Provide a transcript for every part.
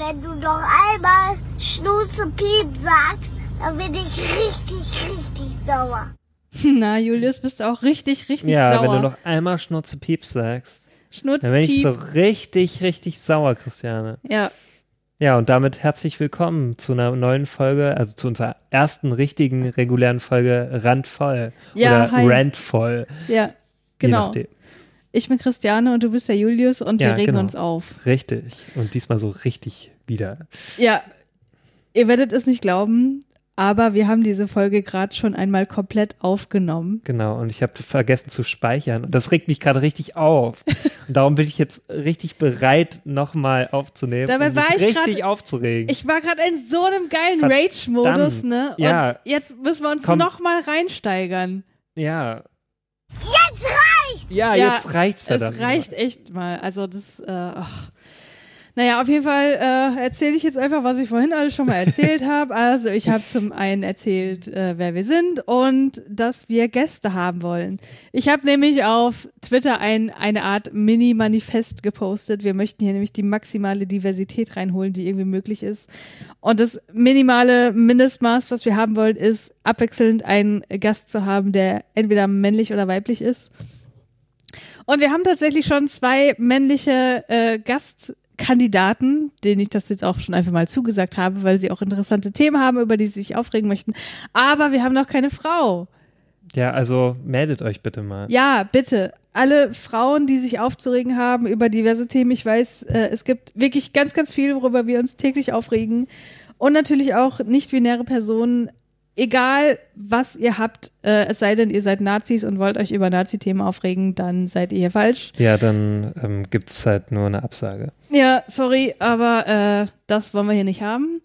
wenn du noch einmal Schnuze Piep sagst, dann bin ich richtig, richtig sauer. Na, Julius, bist du auch richtig, richtig ja, sauer. wenn du noch einmal Schnurze Pieps sagst, Schnurz, dann bin ich Piep. so richtig, richtig sauer, Christiane. Ja, Ja, und damit herzlich willkommen zu einer neuen Folge, also zu unserer ersten richtigen regulären Folge Randvoll Ja, oder hi. Randvoll. ja, Je genau. nachdem. Ich bin Christiane und du bist der Julius und wir Ja, regen genau. uns auf. Richtig. Und diesmal so richtig wieder. Ja, ihr werdet es nicht glauben, aber wir haben diese Folge gerade schon einmal komplett aufgenommen. Genau. Und ich habe vergessen zu speichern. Und das regt mich gerade richtig auf. Und darum bin ich jetzt richtig bereit, nochmal aufzunehmen. Dabei mich war ich richtig grad- aufzuregen. Ich war gerade in so einem geilen. Rage-Modus, ne? Und Ja. jetzt müssen wir uns nochmal reinsteigern. ja. Ja, Ja, jetzt reicht's verdammt. Es reicht echt mal. Also das, äh, ach. Naja, auf jeden Fall äh, erzähle ich jetzt einfach, was ich vorhin alles schon mal erzählt habe. Also ich habe zum einen erzählt, äh, wer wir sind und dass wir Gäste haben wollen. Ich habe nämlich auf Twitter ein, eine Art Mini-Manifest gepostet. Wir möchten hier nämlich die maximale Diversität reinholen, die irgendwie möglich ist. Und das minimale Mindestmaß, was wir haben wollen, ist abwechselnd einen Gast zu haben, der entweder männlich oder weiblich ist. Und wir haben tatsächlich schon zwei männliche äh, Gastkandidaten, denen ich das jetzt auch schon einfach mal zugesagt habe, weil sie auch interessante Themen haben, über die sie sich aufregen möchten. Aber wir haben noch keine Frau. Ja, also meldet euch bitte mal. Ja, bitte. Alle Frauen, die sich aufzuregen haben über diverse Themen. Ich weiß, äh, es gibt wirklich ganz, ganz viel, worüber wir uns täglich aufregen. Und natürlich auch nicht-binäre Personen. Egal, was ihr habt, äh, es sei denn, ihr seid Nazis und wollt euch über Nazi-Themen aufregen, dann seid ihr hier falsch. Ja, dann ähm, gibt es halt nur eine Absage. Ja, sorry, aber äh, das wollen wir hier nicht haben.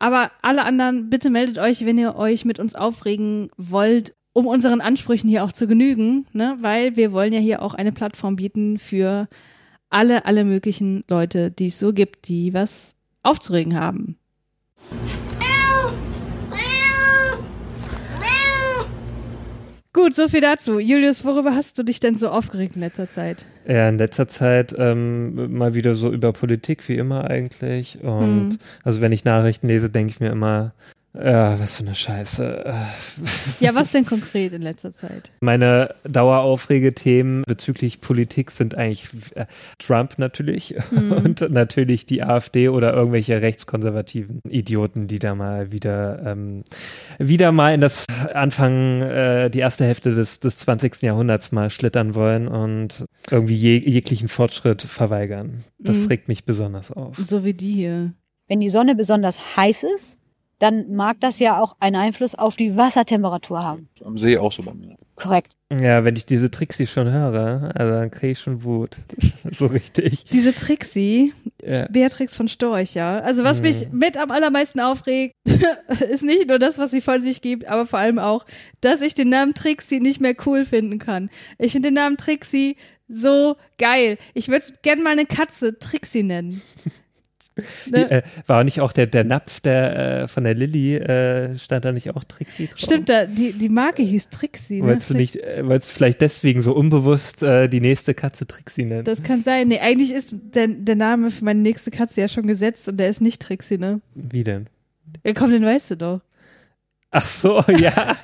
Aber alle anderen, bitte meldet euch, wenn ihr euch mit uns aufregen wollt, um unseren Ansprüchen hier auch zu genügen, ne? Weil wir wollen ja hier auch eine Plattform bieten für alle, alle möglichen Leute, die es so gibt, die was aufzuregen haben. Gut, so viel dazu. Julius, worüber hast du dich denn so aufgeregt in letzter Zeit? Ja, in letzter Zeit ähm, mal wieder so über Politik, wie immer eigentlich. Und Mhm. also wenn ich Nachrichten lese, denke ich mir immer, ja, was für eine Scheiße. Äh, Ja, was denn konkret in letzter Zeit? Meine Daueraufregethemen bezüglich Politik sind eigentlich äh, Trump natürlich Mhm. und natürlich die AfD oder irgendwelche rechtskonservativen Idioten, die da mal wieder ähm, wieder mal in das Anfang, äh, die erste Hälfte des, des 20. Jahrhunderts mal schlittern wollen und irgendwie je, jeglichen Fortschritt verweigern. Das Mhm. regt mich besonders auf. So wie die hier. Wenn die Sonne besonders heiß ist, dann mag das ja auch einen Einfluss auf die Wassertemperatur haben. Am See auch so bei mir. Korrekt. Ja, wenn ich diese Trixie schon höre, also dann kriege ich schon Wut. so richtig. Diese Trixie, Ja. Beatrix von Storch, ja. Also was mich Mhm. mit am allermeisten aufregt, ist nicht nur das, was sie von sich gibt, aber vor allem auch, dass ich den Namen Trixie nicht mehr cool finden kann. Ich finde den Namen Trixie so geil. Ich würde gerne mal eine Katze Trixie nennen. Die, Ne? äh, war nicht auch der, der Napf der, äh, von der Lilly, äh, stand da nicht auch Trixie drauf? Stimmt, da, die, die Marke hieß Trixie. Ne? Wolltest du nicht, äh, wolltest vielleicht deswegen so unbewusst äh, die nächste Katze Trixie nennen? Das kann sein. Nee, eigentlich ist der, der Name für meine nächste Katze ja schon gesetzt und der ist nicht Trixie, ne? Wie denn? Ja, komm, den weißt du doch. Ach so, ja.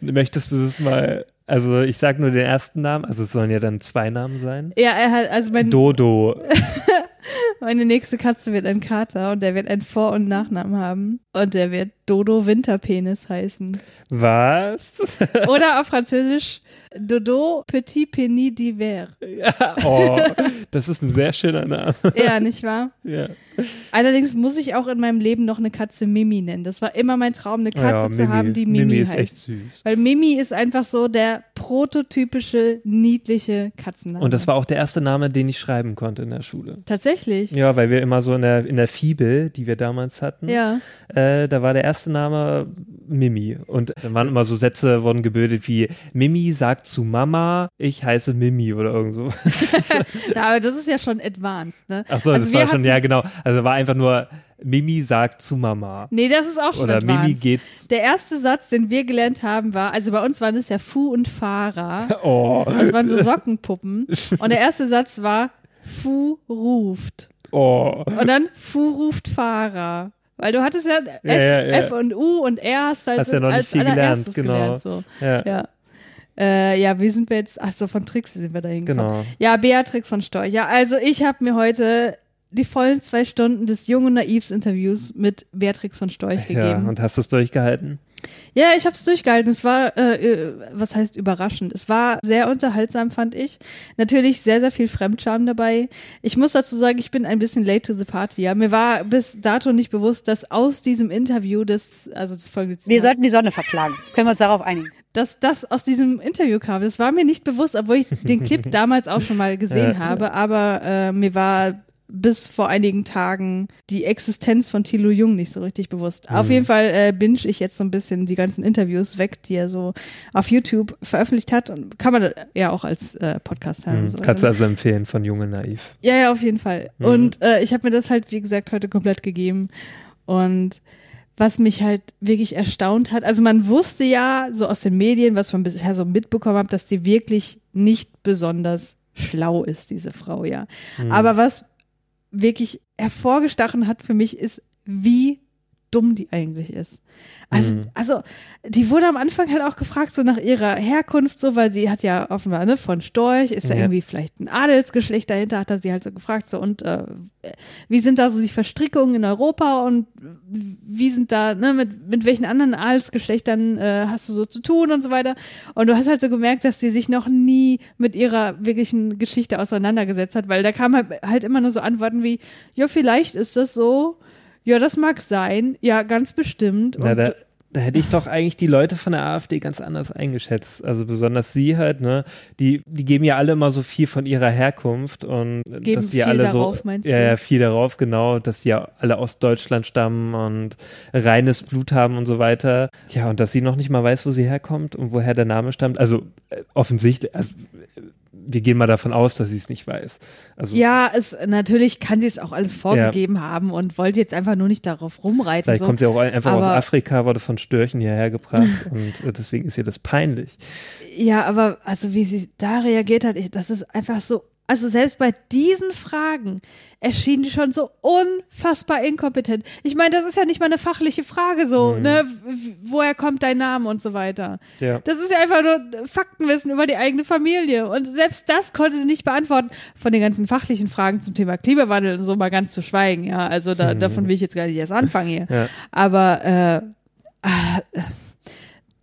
Möchtest du das mal, also ich sag nur den ersten Namen, also es sollen ja dann zwei Namen sein. Ja, er hat, also mein, Dodo. Meine nächste Katze wird ein Kater und der wird einen Vor- und Nachnamen haben. Und der wird Dodo Winterpenis heißen. Was? Oder auf Französisch Dodo Petit Penis d'hiver. oh, das ist ein sehr schöner Name. Ja, nicht wahr? ja. Allerdings muss ich auch in meinem Leben noch eine Katze Mimi nennen. Das war immer mein Traum, eine Katze ja, zu haben, die Mimi, Mimi ist heißt. echt süß. Weil Mimi ist einfach so der prototypische, niedliche Katzenname. Und das war auch der erste Name, den ich schreiben konnte in der Schule. Tatsächlich. Ja, weil wir immer so in der, in der Fibel, die wir damals hatten, Ja. äh, da war der erste Name Mimi. Und dann waren immer so Sätze, wurden gebildet wie Mimi sagt zu Mama, ich heiße Mimi oder irgend so. ja. Aber das ist ja schon advanced, ne? Ach so, Also das war schon, ja genau. Also war einfach nur Mimi sagt zu Mama. Nee, das ist auch schon Oder advanced. Mimi geht. Der erste Satz, den wir gelernt haben, war, also bei uns waren es ja Fu und Fahrer. Oh. Das waren so Sockenpuppen. Und der erste Satz war, Fu ruft. Oh. Und dann Fu ruft Fahrer. Weil du hattest ja F, Ja, ja, ja. F und U und R hast halt Hast ja noch nicht als viel gelernt, allererstes genau. gelernt. So. Ja, Ja. Äh, ja, wie sind wir jetzt? Ach so, von Trix sind wir dahin gekommen. genau. Ja, Beatrix von Storch. Ja, also ich habe mir heute die vollen zwei Stunden des Jung und Naivs Interviews mit Beatrix von Storch Ja, gegeben. und hast du es durchgehalten? Ja, ich habe es durchgehalten. Es war, äh, äh, was heißt überraschend? Es war sehr unterhaltsam, fand ich. Natürlich sehr, sehr viel Fremdscham dabei. Ich muss dazu sagen, ich bin ein bisschen late to the party. Ja, mir war bis dato nicht bewusst, dass aus diesem Interview, das, also das folgende Wir sollten die Sonne verklagen. Können wir uns darauf einigen? dass das aus diesem Interview kam. Das war mir nicht bewusst, obwohl ich den Clip damals auch schon mal gesehen habe. Aber äh, mir war bis vor einigen Tagen die Existenz von Thilo Jung nicht so richtig bewusst. Auf jeden Fall äh, binge ich jetzt so ein bisschen die ganzen Interviews weg, die er so auf YouTube veröffentlicht hat. Und kann man ja auch als äh, Podcast hören. Hm, und so. Kannst du also empfehlen von Junge Naiv. Ja, ja, auf jeden Fall. Mhm. Und äh, ich habe mir das halt, wie gesagt, heute komplett gegeben. Und was mich halt wirklich erstaunt hat, also man wusste ja so aus den Medien, was man bisher so mitbekommen hat, dass die wirklich nicht besonders schlau ist, diese Frau, ja. Hm. Aber was wirklich hervorgestochen hat für mich, ist, wie dumm die eigentlich ist. Also, Mhm. also, die wurde am Anfang halt auch gefragt, so nach ihrer Herkunft, so, weil sie hat ja offenbar, ne, von Storch, ist ja, Ja. irgendwie vielleicht ein Adelsgeschlecht dahinter, hat er sie halt so gefragt, so, und äh, wie sind da so die Verstrickungen in Europa und wie sind da, ne, mit, mit welchen anderen Adelsgeschlechtern äh, hast du so zu tun und so weiter. Und du hast halt so gemerkt, dass sie sich noch nie mit ihrer wirklichen Geschichte auseinandergesetzt hat, weil da kamen halt, halt immer nur so Antworten wie, ja, vielleicht ist das so, ja, das mag sein, ja, ganz bestimmt. Na, da, da hätte ich doch eigentlich die Leute von der AfD ganz anders eingeschätzt. Also besonders sie halt, ne? Die, die geben ja alle immer so viel von ihrer Herkunft und Geben dass die viel alle darauf, so. meinst ja, du? ja, viel darauf, genau, dass die ja alle aus Deutschland stammen und reines Blut haben und so weiter. Ja, und dass sie noch nicht mal weiß, wo sie herkommt und woher der Name stammt. Also äh, offensichtlich, also wir gehen mal davon aus, dass sie es nicht weiß. Also ja, es, natürlich kann sie es auch alles vorgegeben haben und wollte jetzt einfach nur nicht darauf rumreiten. Vielleicht so. kommt sie auch einfach aus Aber- Afrika, wurde von Störchen hierher gebracht und äh, deswegen ist ihr das peinlich. Ja, aber also wie sie da reagiert hat, ich, das ist einfach so. Also selbst bei diesen Fragen erschien die schon so unfassbar inkompetent. Ich meine, das ist ja nicht mal eine fachliche Frage so, Mhm. ne? Woher kommt dein Name und so weiter. Ja. Das ist ja einfach nur Faktenwissen über die eigene Familie. Und selbst das konnte sie nicht beantworten. Von den ganzen fachlichen Fragen zum Thema Klimawandel und so mal ganz zu schweigen, ja. Also da, Mhm. davon will ich jetzt gar nicht erst anfangen hier. Ja. Aber äh, äh,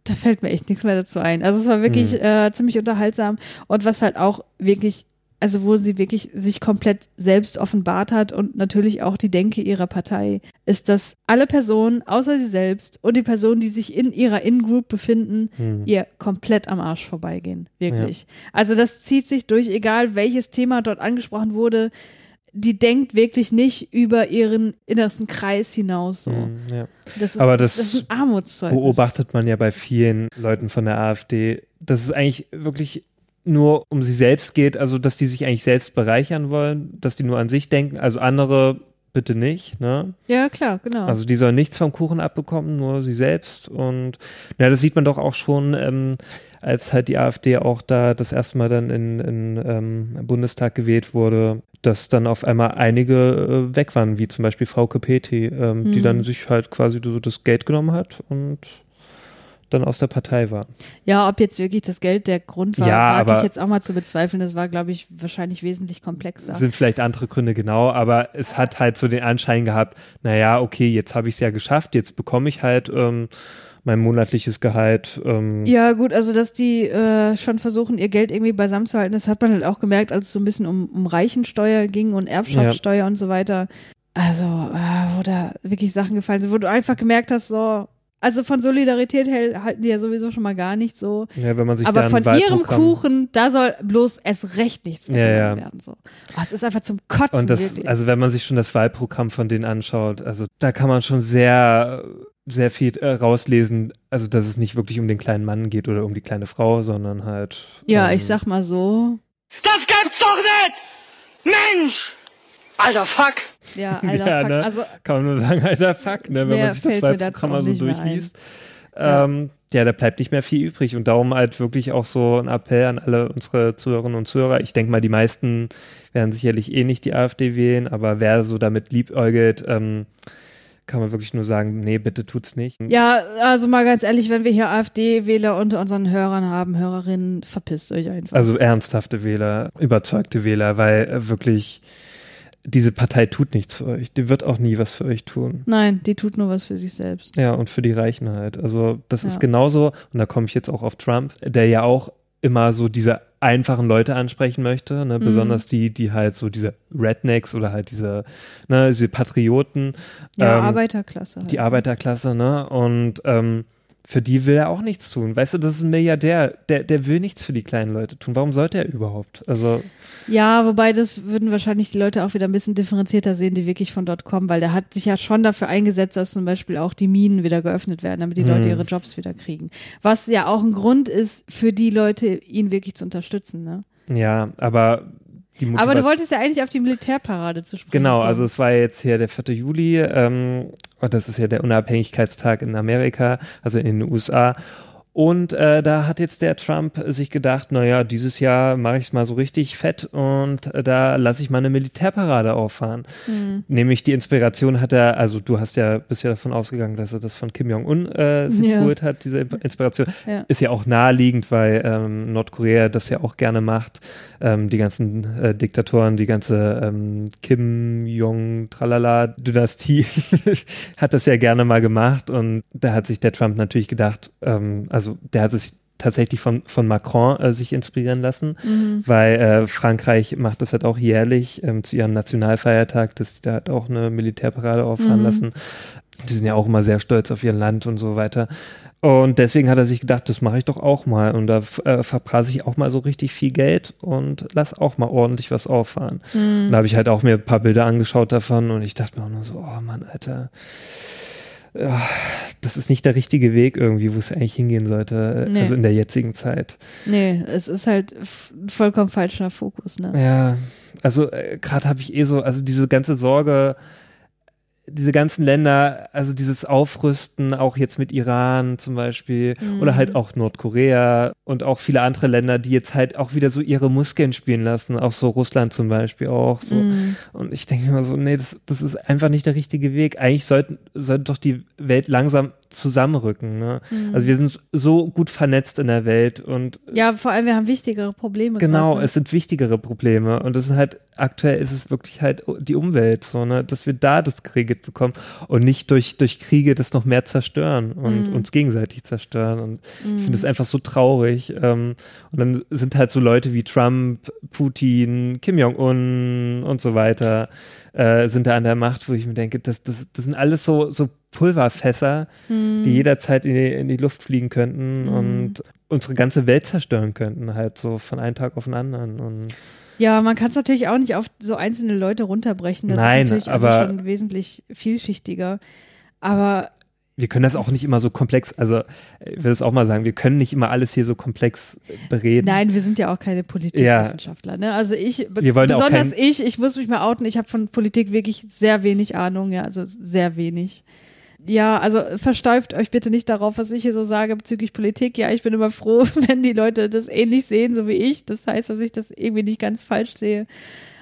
da fällt mir echt nichts mehr dazu ein. Also es war wirklich Mhm. äh, ziemlich unterhaltsam und was halt auch wirklich, also wo sie wirklich sich komplett selbst offenbart hat und natürlich auch die Denke ihrer Partei, ist, dass alle Personen außer sie selbst und die Personen, die sich in ihrer In-Group befinden, Hm. ihr komplett am Arsch vorbeigehen. Wirklich. Also das zieht sich durch, egal welches Thema dort angesprochen wurde. Die denkt wirklich nicht über ihren innersten Kreis hinaus. So. Hm, ja. Das ist, Aber das das ist ein Armutszeugnis. Beobachtet man ja bei vielen Leuten von der AfD, dass es eigentlich wirklich nur um sie selbst geht, also dass die sich eigentlich selbst bereichern wollen, dass die nur an sich denken, also andere bitte nicht, ne? Ja, klar, genau. Also die sollen nichts vom Kuchen abbekommen, nur sie selbst. Und ja, das sieht man doch auch schon, ähm, als halt die AfD auch da das erste Mal dann in, in ähm, Bundestag gewählt wurde, dass dann auf einmal einige äh, weg waren, wie zum Beispiel Frau Petri, ähm, die Mhm. dann sich halt quasi so das Geld genommen hat und dann aus der Partei war. ja, ob jetzt wirklich das Geld der Grund war, Ja, wage ich jetzt auch mal zu bezweifeln. Das war, glaube ich, wahrscheinlich wesentlich komplexer. Sind vielleicht andere Gründe genau, aber es hat halt so den Anschein gehabt, naja, okay, jetzt habe ich es ja geschafft, jetzt bekomme ich halt ähm, mein monatliches Gehalt. Ähm, Ja, gut, also dass die äh, schon versuchen, ihr Geld irgendwie beisammen zu halten, das hat man halt auch gemerkt, als es so ein bisschen um, um Reichensteuer ging und Erbschaftssteuer und so weiter. Also, äh, wo da wirklich Sachen gefallen sind, wo du einfach gemerkt hast, so, also von Solidarität hält, halten die ja sowieso schon mal gar nicht so. ja, wenn man sich Aber von ihrem Kuchen, da soll bloß erst recht nichts mehr Ja, ja. werden. So. Oh, es ist einfach zum Kotzen. Und das, wirklich. also wenn man sich schon das Wahlprogramm von denen anschaut, also da kann man schon sehr, sehr viel äh, rauslesen, also dass es nicht wirklich um den kleinen Mann geht oder um die kleine Frau, sondern halt. ja, ähm, ich sag mal so. Das gibt's doch nicht! Mensch! Alter Fuck! Ja, Alter, ja, fuck. ne? Also, kann man nur sagen, alter Fuck, ne, wenn man sich das Wahlprogramm so durchliest. Ja. ähm, ja, da bleibt nicht mehr viel übrig und darum halt wirklich auch so ein Appell an alle unsere Zuhörerinnen und Zuhörer. Ich denke mal, die meisten werden sicherlich eh nicht die AfD wählen, aber wer so damit liebäugelt, ähm, kann man wirklich nur sagen, nee, bitte tut's nicht. Ja, also mal ganz ehrlich, wenn wir hier AfD-Wähler unter unseren Hörern haben, Hörerinnen, verpisst euch einfach. Also ernsthafte Wähler, überzeugte Wähler, weil äh, wirklich diese Partei tut nichts für euch. Die wird auch nie was für euch tun. Nein, die tut nur was für sich selbst. Ja, und für die Reichen halt. Also das Ja. ist genauso, und da komme ich jetzt auch auf Trump, der ja auch immer so diese einfachen Leute ansprechen möchte, ne? Mhm. besonders die, die halt so diese Rednecks oder halt diese, ne, diese Patrioten, Ja, ähm, Arbeiterklasse. Halt. die Arbeiterklasse, ne? Und ähm, für die will er auch nichts tun. Weißt du, das ist ein Milliardär, der, der will nichts für die kleinen Leute tun. Warum sollte er überhaupt? Also, Ja, wobei das würden wahrscheinlich die Leute auch wieder ein bisschen differenzierter sehen, die wirklich von dort kommen, weil der hat sich ja schon dafür eingesetzt, dass zum Beispiel auch die Minen wieder geöffnet werden, damit die Leute Hm. ihre Jobs wieder kriegen. Was ja auch ein Grund ist, für die Leute, ihn wirklich zu unterstützen. Ne? ja, aber Aber du wolltest ja eigentlich auf die Militärparade zu sprechen. Genau, kommen. also es war jetzt hier der 4. Juli ähm, und das ist ja der Unabhängigkeitstag in Amerika, also in den USA. Und äh, da hat jetzt der Trump sich gedacht, naja, dieses Jahr mache ich es mal so richtig fett und äh, da lasse ich mal eine Militärparade auffahren. Hm. Nämlich die Inspiration hat er, also du hast ja bisher davon ausgegangen, dass er das von Kim Jong-un äh, sich Ja. geholt hat, diese Inspiration. Ja. Ist ja auch naheliegend, weil ähm, Nordkorea das ja auch gerne macht. Ähm, die ganzen äh, Diktatoren, die ganze ähm, Kim Jong Tralala Dynastie hat das ja gerne mal gemacht und da hat sich der Trump natürlich gedacht, ähm, also der hat sich tatsächlich von, von Macron äh, sich inspirieren lassen, Mhm. weil äh, Frankreich macht das halt auch jährlich ähm, zu ihrem Nationalfeiertag, dass die da halt auch eine Militärparade auffahren Mhm. lassen. Die sind ja auch immer sehr stolz auf ihr Land und so weiter. Und deswegen hat er sich gedacht, das mache ich doch auch mal. Und da äh, verprase ich auch mal so richtig viel Geld und lass auch mal ordentlich was auffahren. Mhm. Da habe ich halt auch mir ein paar Bilder angeschaut davon und ich dachte mir auch nur so, oh Mann, Alter. Das ist nicht der richtige Weg irgendwie, wo es eigentlich hingehen sollte, Nee. also in der jetzigen Zeit. Nee, es ist halt vollkommen falscher Fokus, ne? Ja, also äh, gerade habe ich eh so, also diese ganze Sorge, diese ganzen Länder, also dieses Aufrüsten, auch jetzt mit Iran zum Beispiel, Mhm. oder halt auch Nordkorea und auch viele andere Länder, die jetzt halt auch wieder so ihre Muskeln spielen lassen, auch so Russland zum Beispiel auch so. Mhm. Und ich denke mir so, nee, das, das ist einfach nicht der richtige Weg. Eigentlich sollten, sollte doch die Welt langsam zusammenrücken. Ne? Mhm. Also wir sind so gut vernetzt in der Welt und Ja, vor allem, wir haben wichtigere Probleme. Genau, grad, ne? es sind wichtigere Probleme und das ist halt, aktuell ist es wirklich halt die Umwelt, so, ne, dass wir da das geregelt bekommen und nicht durch, durch Kriege das noch mehr zerstören und Mhm. uns gegenseitig zerstören und ich Mhm. finde es einfach so traurig ähm, und dann sind halt so Leute wie Trump, Putin, Kim Jong-un und so weiter äh, sind da an der Macht, wo ich mir denke, das, das, das sind alles so, so Pulverfässer, Mhm. die jederzeit in die, in die Luft fliegen könnten Mhm. und unsere ganze Welt zerstören könnten, halt so von einem Tag auf den anderen. Und Ja, man kann es natürlich auch nicht auf so einzelne Leute runterbrechen. Das Nein, ist natürlich aber- schon wesentlich vielschichtiger. Aber wir können das auch nicht immer so komplex, also ich will es auch mal sagen, wir können nicht immer alles hier so komplex bereden. nein, wir sind ja auch keine Politikwissenschaftler. Ne? Also ich, besonders ich, ich muss mich mal outen, ich habe von Politik wirklich sehr wenig Ahnung, ja, also sehr wenig. Ja, also versteift euch bitte nicht darauf, was ich hier so sage bezüglich Politik. Ja, ich bin immer froh, wenn die Leute das ähnlich sehen, so wie ich. Das heißt, dass ich das irgendwie nicht ganz falsch sehe.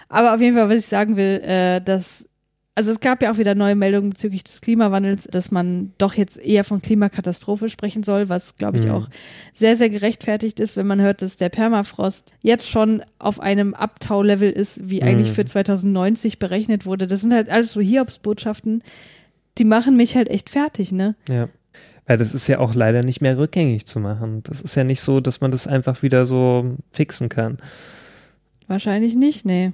Aber auf jeden Fall, was ich sagen will, äh, dass also es gab ja auch wieder neue Meldungen bezüglich des Klimawandels, dass man doch jetzt eher von Klimakatastrophe sprechen soll, was glaube ich Mhm. auch sehr, sehr gerechtfertigt ist, wenn man hört, dass der Permafrost jetzt schon auf einem Abtaulevel ist, wie eigentlich Mhm. für 2090 berechnet wurde. Das sind halt alles so Hiobsbotschaften, die machen mich halt echt fertig, ne? Ja. Weil das ist ja auch leider nicht mehr rückgängig zu machen. Das ist ja nicht so, dass man das einfach wieder so fixen kann. Wahrscheinlich nicht, nee.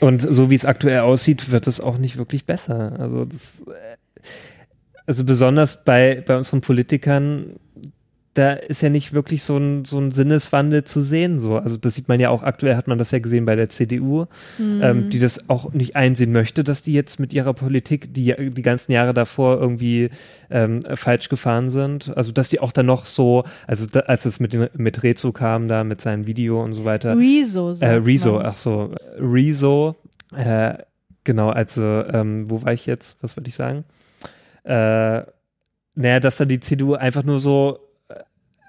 Und so wie es aktuell aussieht, wird es auch nicht wirklich besser. Also das, äh, also besonders bei, bei unseren Politikern, da ist ja nicht wirklich so ein, so ein Sinneswandel zu sehen. So. Also das sieht man ja auch aktuell, hat man das ja gesehen bei der CDU, Mhm. ähm, die das auch nicht einsehen möchte, dass die jetzt mit ihrer Politik, die die ganzen Jahre davor irgendwie ähm, falsch gefahren sind. Also dass die auch dann noch so, also da, als es mit, mit Rezo kam, da mit seinem Video und so weiter. Rezo, Äh, Rezo, ach so, Rezo, äh, genau, also, ähm, wo war ich jetzt? Was wollte ich sagen? Äh, naja, dass dann die CDU einfach nur so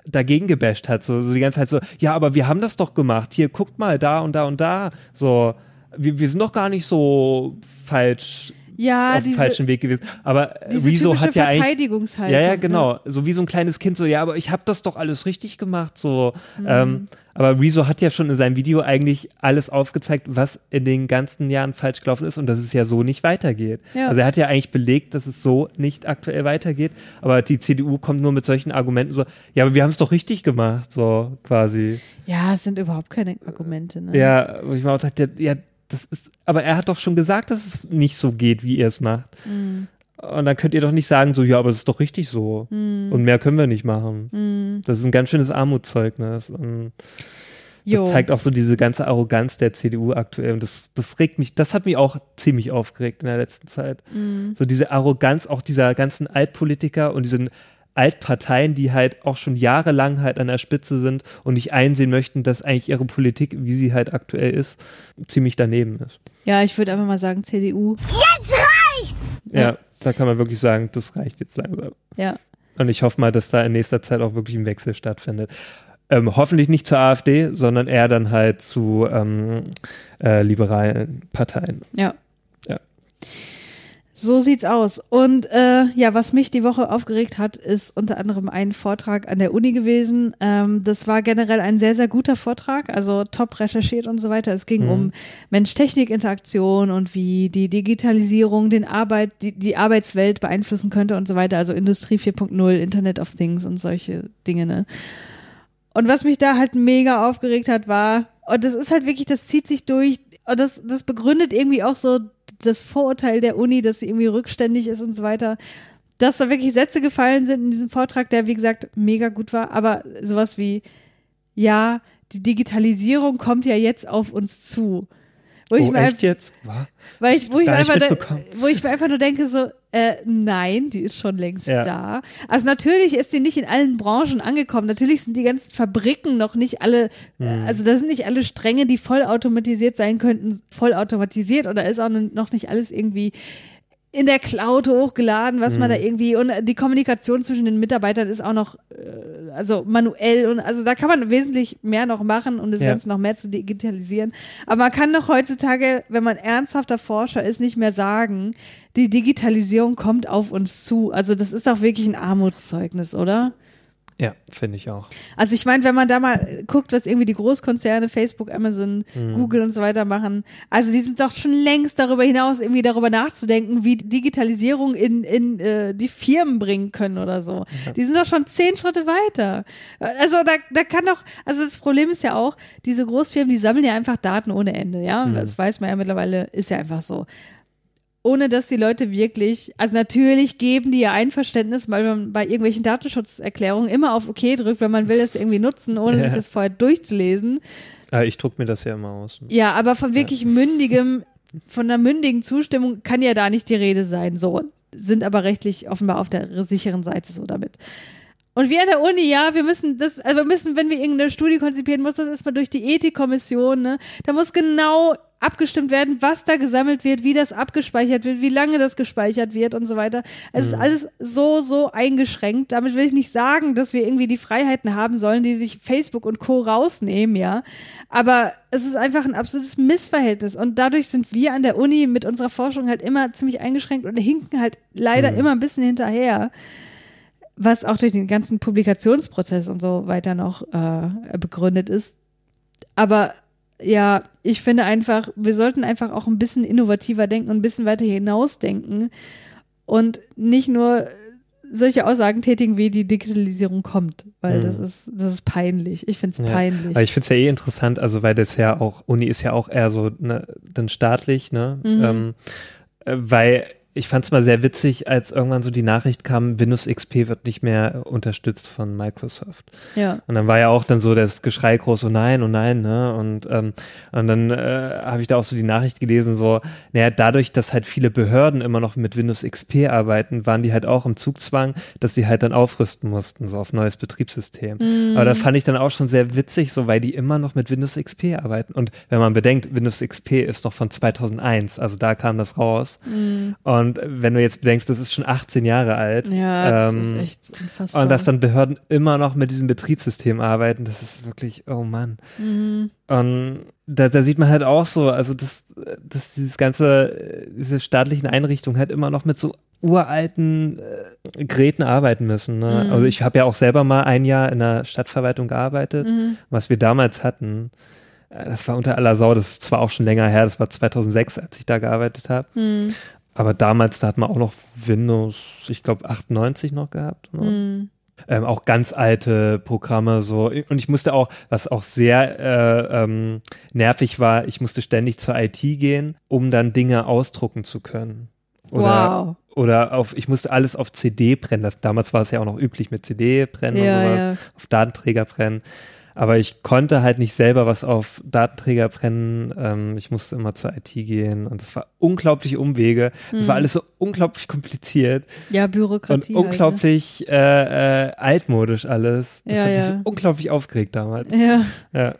dagegen gebasht hat, so, so die ganze Zeit so, ja, aber wir haben das doch gemacht, hier, guckt mal, da und da und da, so, wir, wir sind doch gar nicht so falsch Ja, auf dem falschen Weg gewesen. Aber äh, typische hat ja eigentlich. Verteidigungshaltung. Ja, ja, ne? genau. So wie so ein kleines Kind, so, ja, aber ich habe das doch alles richtig gemacht. So. Mhm. Ähm, aber Rezo hat ja schon in seinem Video eigentlich alles aufgezeigt, was in den ganzen Jahren falsch gelaufen ist und dass es ja so nicht weitergeht. Ja. Also er hat ja eigentlich belegt, dass es so nicht aktuell weitergeht. Aber die CDU kommt nur mit solchen Argumenten so, ja, aber wir haben es doch richtig gemacht, so quasi. Ja, es sind überhaupt keine Argumente. Ne? Ja, wo ich mal auch dachte, ja, das ist, aber er hat doch schon gesagt, dass es nicht so geht, wie ihr es macht. Mhm. Und dann könnt ihr doch nicht sagen, so, ja, aber es ist doch richtig so. Mhm. Und mehr können wir nicht machen. Das ist ein ganz schönes Armutszeugnis. Und das zeigt auch so diese ganze Arroganz der CDU aktuell. Und das, das regt mich, das hat mich auch ziemlich aufgeregt in der letzten Zeit. Mhm. So diese Arroganz auch dieser ganzen Altpolitiker und diesen Altparteien, die halt auch schon jahrelang halt an der Spitze sind und nicht einsehen möchten, dass eigentlich ihre Politik, wie sie halt aktuell ist, ziemlich daneben ist. Ja, ich würde einfach mal sagen, CDU. Ja. Ja. da kann man wirklich sagen, das reicht jetzt langsam. Ja. Und ich hoffe mal, dass da in nächster Zeit auch wirklich ein Wechsel stattfindet. Ähm, hoffentlich nicht zur AfD, sondern eher dann halt zu ähm, äh, liberalen Parteien. Ja. Ja. So sieht's aus. Und äh, ja, was mich die Woche aufgeregt hat, ist unter anderem ein Vortrag an der Uni gewesen. Ähm, das war generell ein sehr, sehr guter Vortrag, also top recherchiert und so weiter. Es ging Mhm. um Mensch-Technik-Interaktion und wie die Digitalisierung den Arbeit, die, die Arbeitswelt beeinflussen könnte und so weiter. Also Industrie 4.0, Internet of Things und solche Dinge, ne? Und was mich da halt mega aufgeregt hat, war, und das ist halt wirklich, das zieht sich durch, und das, das begründet irgendwie auch so das Vorurteil der Uni, dass sie irgendwie rückständig ist und so weiter. Dass da wirklich Sätze gefallen sind in diesem Vortrag, der wie gesagt mega gut war, aber sowas wie, ja, die Digitalisierung kommt ja jetzt auf uns zu. Wo ich oh, mir echt einfach- jetzt? Weil ich, wo, ich einfach wo ich mir einfach nur denke, so, äh, nein, die ist schon längst Ja. da. Also natürlich ist die nicht in allen Branchen angekommen. Natürlich sind die ganzen Fabriken noch nicht alle, Mhm. also da sind nicht alle Stränge, die vollautomatisiert sein könnten, vollautomatisiert oder ist auch noch nicht alles irgendwie in der Cloud hochgeladen, was man da Mhm. irgendwie und die Kommunikation zwischen den Mitarbeitern ist auch noch äh, also manuell und also da kann man wesentlich mehr noch machen und das Ja. Ganze noch mehr zu digitalisieren. Aber man kann doch heutzutage, wenn man ernsthafter Forscher ist, nicht mehr sagen, die Digitalisierung kommt auf uns zu. Also das ist doch wirklich ein Armutszeugnis, oder? Ja, finde ich auch. Also ich meine, wenn man da mal guckt, was irgendwie die Großkonzerne, Facebook, Amazon, Mhm. Google und so weiter machen, also die sind doch schon längst darüber hinaus, irgendwie darüber nachzudenken, wie Digitalisierung in, in äh, die Firmen bringen können oder so. Die sind doch schon zehn Schritte weiter. Also da, da kann doch, also das Problem ist ja auch, diese Großfirmen, die sammeln ja einfach Daten ohne Ende, ja. Mhm. Das weiß man ja mittlerweile, ist ja einfach so ohne dass die Leute wirklich, also natürlich geben die ja Einverständnis, weil man bei irgendwelchen Datenschutzerklärungen immer auf OK drückt, wenn man will das irgendwie nutzen, ohne Ja. sich das vorher durchzulesen. Aber ich druck mir das ja immer aus. Ja, aber von wirklich mündigem, von einer mündigen Zustimmung kann ja da nicht die Rede sein. So sind aber rechtlich offenbar auf der sicheren Seite so damit. Und wir an der Uni, ja, wir müssen das, also wir müssen, wenn wir irgendeine Studie konzipieren, muss das erstmal durch die Ethikkommission, ne? Da muss genau abgestimmt werden, was da gesammelt wird, wie das abgespeichert wird, wie lange das gespeichert wird und so weiter. Es ist alles so, so eingeschränkt. Damit will ich nicht sagen, dass wir irgendwie die Freiheiten haben sollen, die sich Facebook und Co. rausnehmen, ja. Aber es ist einfach ein absolutes Missverhältnis. Und dadurch sind wir an der Uni mit unserer Forschung halt immer ziemlich eingeschränkt und hinken halt leider immer ein bisschen hinterher was auch durch den ganzen Publikationsprozess und so weiter noch äh, begründet ist. Aber ja, ich finde einfach, wir sollten einfach auch ein bisschen innovativer denken und ein bisschen weiter hinausdenken und nicht nur solche Aussagen tätigen, wie die Digitalisierung kommt, weil Mhm. das ist das ist peinlich. Ich finde es Ja, peinlich. Aber ich finde es ja eh interessant, also weil das ja auch, Uni ist ja auch eher so ne, dann staatlich, ne? Mhm. Ähm, äh, weil ich fand es mal sehr witzig, als irgendwann so die Nachricht kam, Windows XP wird nicht mehr unterstützt von Microsoft. ja. Und dann war ja auch dann so das Geschrei groß, oh nein, oh nein, ne? Und, ähm, und dann äh, habe ich da auch so die Nachricht gelesen, so, naja, dadurch, dass halt viele Behörden immer noch mit Windows XP arbeiten, waren die halt auch im Zugzwang, dass sie halt dann aufrüsten mussten, so auf neues Betriebssystem. Aber das fand ich dann auch schon sehr witzig, so weil die immer noch mit Windows XP arbeiten. Und wenn man bedenkt, Windows XP ist noch von 2001, also da kam das raus. Und Und wenn du jetzt bedenkst, das ist schon 18 Jahre alt. Ja, das ähm, ist echt unfassbar. Und dass dann Behörden immer noch mit diesem Betriebssystem arbeiten, das ist wirklich, oh Mann. Mhm. Und da, da sieht man halt auch so, also dass, dass dieses ganze, diese staatlichen Einrichtungen halt immer noch mit so uralten äh, Geräten arbeiten müssen. Ne? Mhm. Also ich habe ja auch selber mal ein Jahr in der Stadtverwaltung gearbeitet, Mhm. was wir damals hatten. äh, Das war unter aller Sau, das ist zwar auch schon länger her, das war 2006, als ich da gearbeitet habe. Mhm. Aber damals, da hat man auch noch Windows, ich glaube 98 noch gehabt. Ne? Mhm. ähm, auch ganz alte Programme so und ich musste auch, was auch sehr äh, ähm, nervig war, ich musste ständig zur IT gehen, um dann Dinge ausdrucken zu können. Oder, Wow. oder auf, ich musste alles auf CD brennen. Das, damals war es ja auch noch üblich mit CD brennen Ja, und sowas, ja. auf Datenträger brennen. Aber ich konnte halt nicht selber was auf Datenträger brennen. Ähm, ich musste immer zur IT gehen und das war unglaubliche Umwege. Das Mhm. war alles so unglaublich kompliziert Ja, und Bürokratie. unglaublich äh, äh, altmodisch alles. Das Ja, hat mich ja. so unglaublich aufgeregt damals. Halt, ne? Ja, Ja.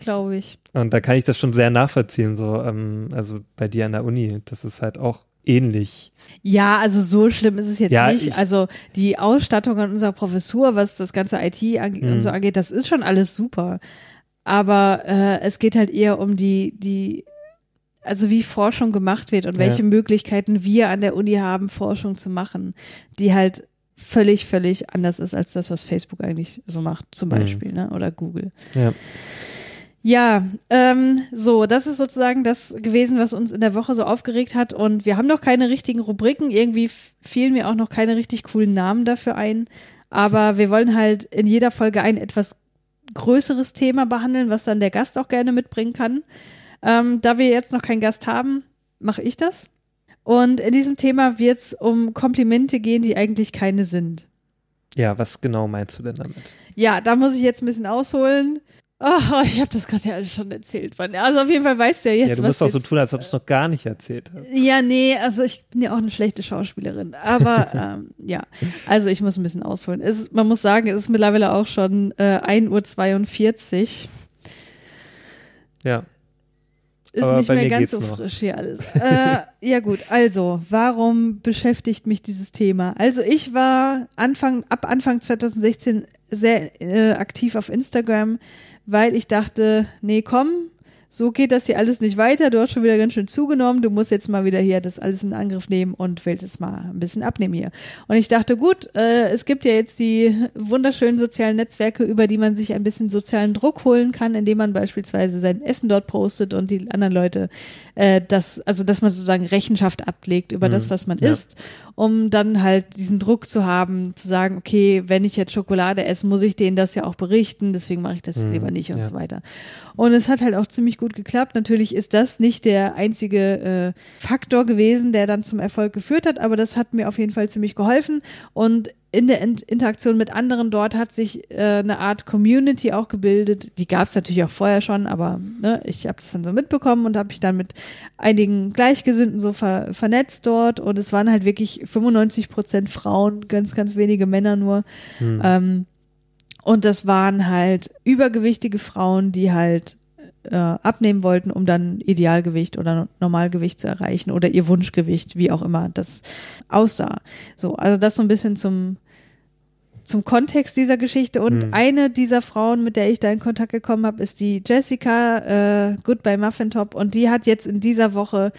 glaube ich. Und da kann ich das schon sehr nachvollziehen, so, ähm, also bei dir an der Uni, das ist halt auch ähnlich. Ja, also so schlimm ist es jetzt Ja, nicht. ich- Also die Ausstattung an unserer Professur, was das ganze IT ange Mhm. und so angeht, das ist schon alles super. Aber äh, es geht halt eher um die, die, also wie Forschung gemacht wird und Ja. welche Möglichkeiten wir an der Uni haben, Forschung zu machen, die halt völlig, völlig anders ist als das, was Facebook eigentlich so macht, zum Mhm. Beispiel, ne? Oder Google. Ja. Ja, ähm, so, das ist sozusagen das gewesen, was uns in der Woche so aufgeregt hat. Und wir haben noch keine richtigen Rubriken. Irgendwie fielen mir auch noch keine richtig coolen Namen dafür ein. Aber wir wollen halt in jeder Folge ein etwas größeres Thema behandeln, was dann der Gast auch gerne mitbringen kann. Ähm, da wir jetzt noch keinen Gast haben, mache ich das. Und in diesem Thema wird es um Komplimente gehen, die eigentlich keine sind. ja, was genau meinst du denn damit? Ja, da muss ich jetzt ein bisschen ausholen. Oh, ich habe das gerade ja alles schon erzählt. Also auf jeden Fall weißt du ja jetzt, ja, du musst auch so tun, als ob du es noch gar nicht erzählt hast. Ja, nee, also ich bin ja auch eine schlechte Schauspielerin. Aber ähm, ja, also ich muss ein bisschen ausholen. Es, man muss sagen, es ist mittlerweile auch schon äh, 1.42 Uhr. Ja. Ist Aber nicht mehr ganz so noch. frisch hier alles. äh, ja gut, also, warum beschäftigt mich dieses Thema? Also ich war Anfang, ab Anfang 2016 sehr äh, aktiv auf Instagram, weil ich dachte, nee, komm, so geht das hier alles nicht weiter. Du hast schon wieder ganz schön zugenommen. Du musst jetzt mal wieder hier das alles in Angriff nehmen und willst jetzt mal ein bisschen abnehmen hier. Und ich dachte, gut, äh, es gibt ja jetzt die wunderschönen sozialen Netzwerke, über die man sich ein bisschen sozialen Druck holen kann, indem man beispielsweise sein Essen dort postet und die anderen Leute äh, das, also dass man sozusagen Rechenschaft ablegt über Mhm. das, was man Ja. isst, um dann halt diesen Druck zu haben, zu sagen, okay, wenn ich jetzt Schokolade esse, muss ich denen das ja auch berichten, deswegen mache ich das Mhm. lieber nicht und Ja. so weiter. Und es hat halt auch ziemlich gut geklappt. Natürlich ist das nicht der einzige äh, Faktor gewesen, der dann zum Erfolg geführt hat, aber das hat mir auf jeden Fall ziemlich geholfen. Und in der Int Interaktion mit anderen dort hat sich äh, eine Art Community auch gebildet. Die gab es natürlich auch vorher schon, aber ne, ich habe das dann so mitbekommen und habe mich dann mit einigen Gleichgesinnten so ver vernetzt dort. Und es waren halt wirklich 95 Prozent Frauen, ganz, ganz wenige Männer nur. Hm. Ähm, und das waren halt übergewichtige Frauen, die halt äh, abnehmen wollten, um dann Idealgewicht oder Normalgewicht zu erreichen oder ihr Wunschgewicht, wie auch immer das aussah. So, also das so ein bisschen zum zum Kontext dieser Geschichte und Hm. eine dieser Frauen, mit der ich da in Kontakt gekommen habe, ist die Jessica äh, Goodbye Muffin Top und die hat jetzt in dieser Woche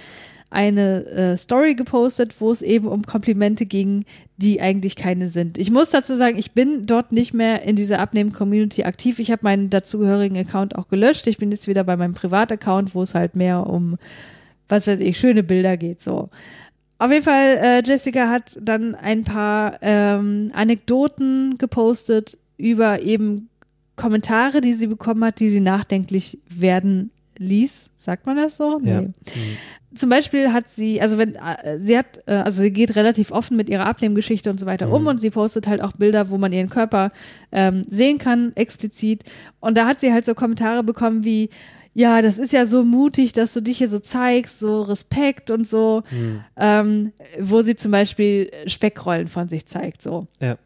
eine äh, Story gepostet, wo es eben um Komplimente ging, die eigentlich keine sind. Ich muss dazu sagen, ich bin dort nicht mehr in dieser Abnehmen-Community aktiv. Ich habe meinen dazugehörigen Account auch gelöscht. Ich bin jetzt wieder bei meinem Privataccount, wo es halt mehr um, was weiß ich, schöne Bilder geht. So. Auf jeden Fall, äh, Jessica hat dann ein paar ähm, Anekdoten gepostet über eben Kommentare, die sie bekommen hat, die sie nachdenklich werden ließ. Sagt man das so? Ja. Nee Hm. zum Beispiel hat sie, also wenn, äh, sie hat, äh, also sie geht relativ offen mit ihrer Abnehmgeschichte und so weiter um Mhm. und sie postet halt auch Bilder, wo man ihren Körper ähm, sehen kann, explizit. Und da hat sie halt so Kommentare bekommen wie, ja, das ist ja so mutig, dass du dich hier so zeigst, so Respekt und so, Hm. ähm, wo sie zum Beispiel Speckrollen von sich zeigt, so. Ja.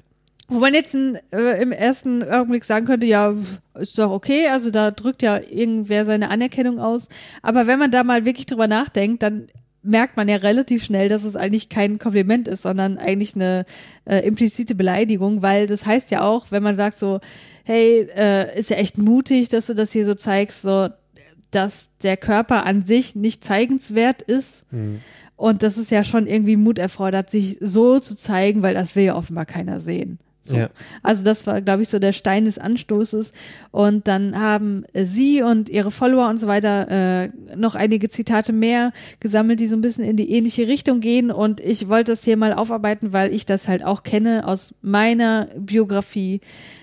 Wo man jetzt in, äh, im ersten Augenblick sagen könnte, ja, ist doch okay, also da drückt ja irgendwer seine Anerkennung aus. Aber wenn man da mal wirklich drüber nachdenkt, dann merkt man ja relativ schnell, dass es eigentlich kein Kompliment ist, sondern eigentlich eine äh, implizite Beleidigung, weil das heißt ja auch, wenn man sagt so, hey, äh, ist ja echt mutig, dass du das hier so zeigst, so, dass der Körper an sich nicht zeigenswert ist. Mhm. Und das ist ja schon irgendwie Mut erfordert, sich so zu zeigen, weil das will ja offenbar keiner sehen. So. Ja. Also das war, glaube ich, so der Stein des Anstoßes. Und dann haben äh, sie und ihre Follower und so weiter äh, noch einige Zitate mehr gesammelt, die so ein bisschen in die ähnliche Richtung gehen. Und ich wollte das hier mal aufarbeiten, weil ich das halt auch kenne aus meiner Biografie.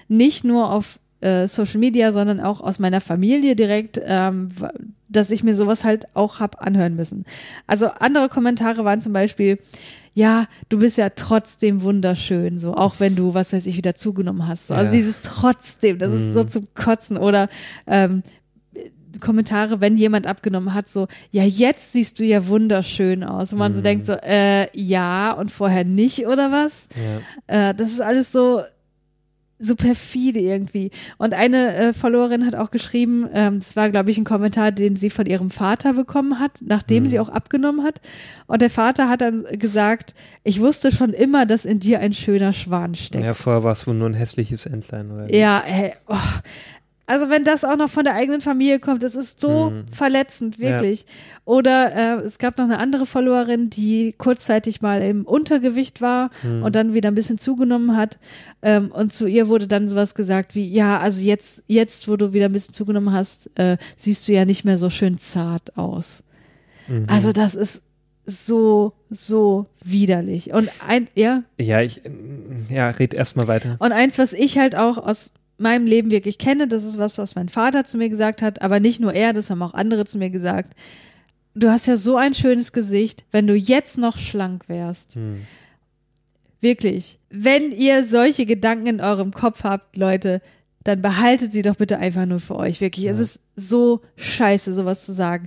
Nicht nur auf äh, Social Media, sondern auch aus meiner Familie direkt, ähm, dass ich mir sowas halt auch hab anhören müssen. Also andere Kommentare waren zum Beispiel, ja, du bist ja trotzdem wunderschön, so, auch wenn du, was weiß ich, wieder zugenommen hast. So. Also Ja. dieses trotzdem, das ist so zum Kotzen. Oder ähm, Kommentare, wenn jemand abgenommen hat, so, ja, jetzt siehst du ja wunderschön aus. Und man so denkt so, äh, ja, und vorher nicht, oder was? Ja. Äh, das ist alles so, so perfide irgendwie. Und eine äh, Followerin hat auch geschrieben, ähm, das war, glaube ich, ein Kommentar, den sie von ihrem Vater bekommen hat, nachdem sie auch abgenommen hat. Und der Vater hat dann gesagt, ich wusste schon immer, dass in dir ein schöner Schwan steckt. ja, vorher war es wohl nur ein hässliches Entlein. Oder? Ja, ey, oh. Also wenn das auch noch von der eigenen Familie kommt, das ist so Mhm. verletzend, wirklich. Oder äh, es gab noch eine andere Followerin, die kurzzeitig mal im Untergewicht war Mhm. und dann wieder ein bisschen zugenommen hat. Ähm, und zu ihr wurde dann sowas gesagt wie, ja, also jetzt, jetzt, wo du wieder ein bisschen zugenommen hast, äh, siehst du ja nicht mehr so schön zart aus. Mhm. Also das ist so, so widerlich. Und ein, ja, Ja, ich, ja, red erstmal weiter. und eins, was ich halt auch aus meinem Leben wirklich kenne, das ist was, was mein Vater zu mir gesagt hat, aber nicht nur er, das haben auch andere zu mir gesagt. Du hast ja so ein schönes Gesicht, wenn du jetzt noch schlank wärst. Hm. Wirklich. Wenn ihr solche Gedanken in eurem Kopf habt, Leute, dann behaltet sie doch bitte einfach nur für euch. Wirklich. Es ist so scheiße, sowas zu sagen.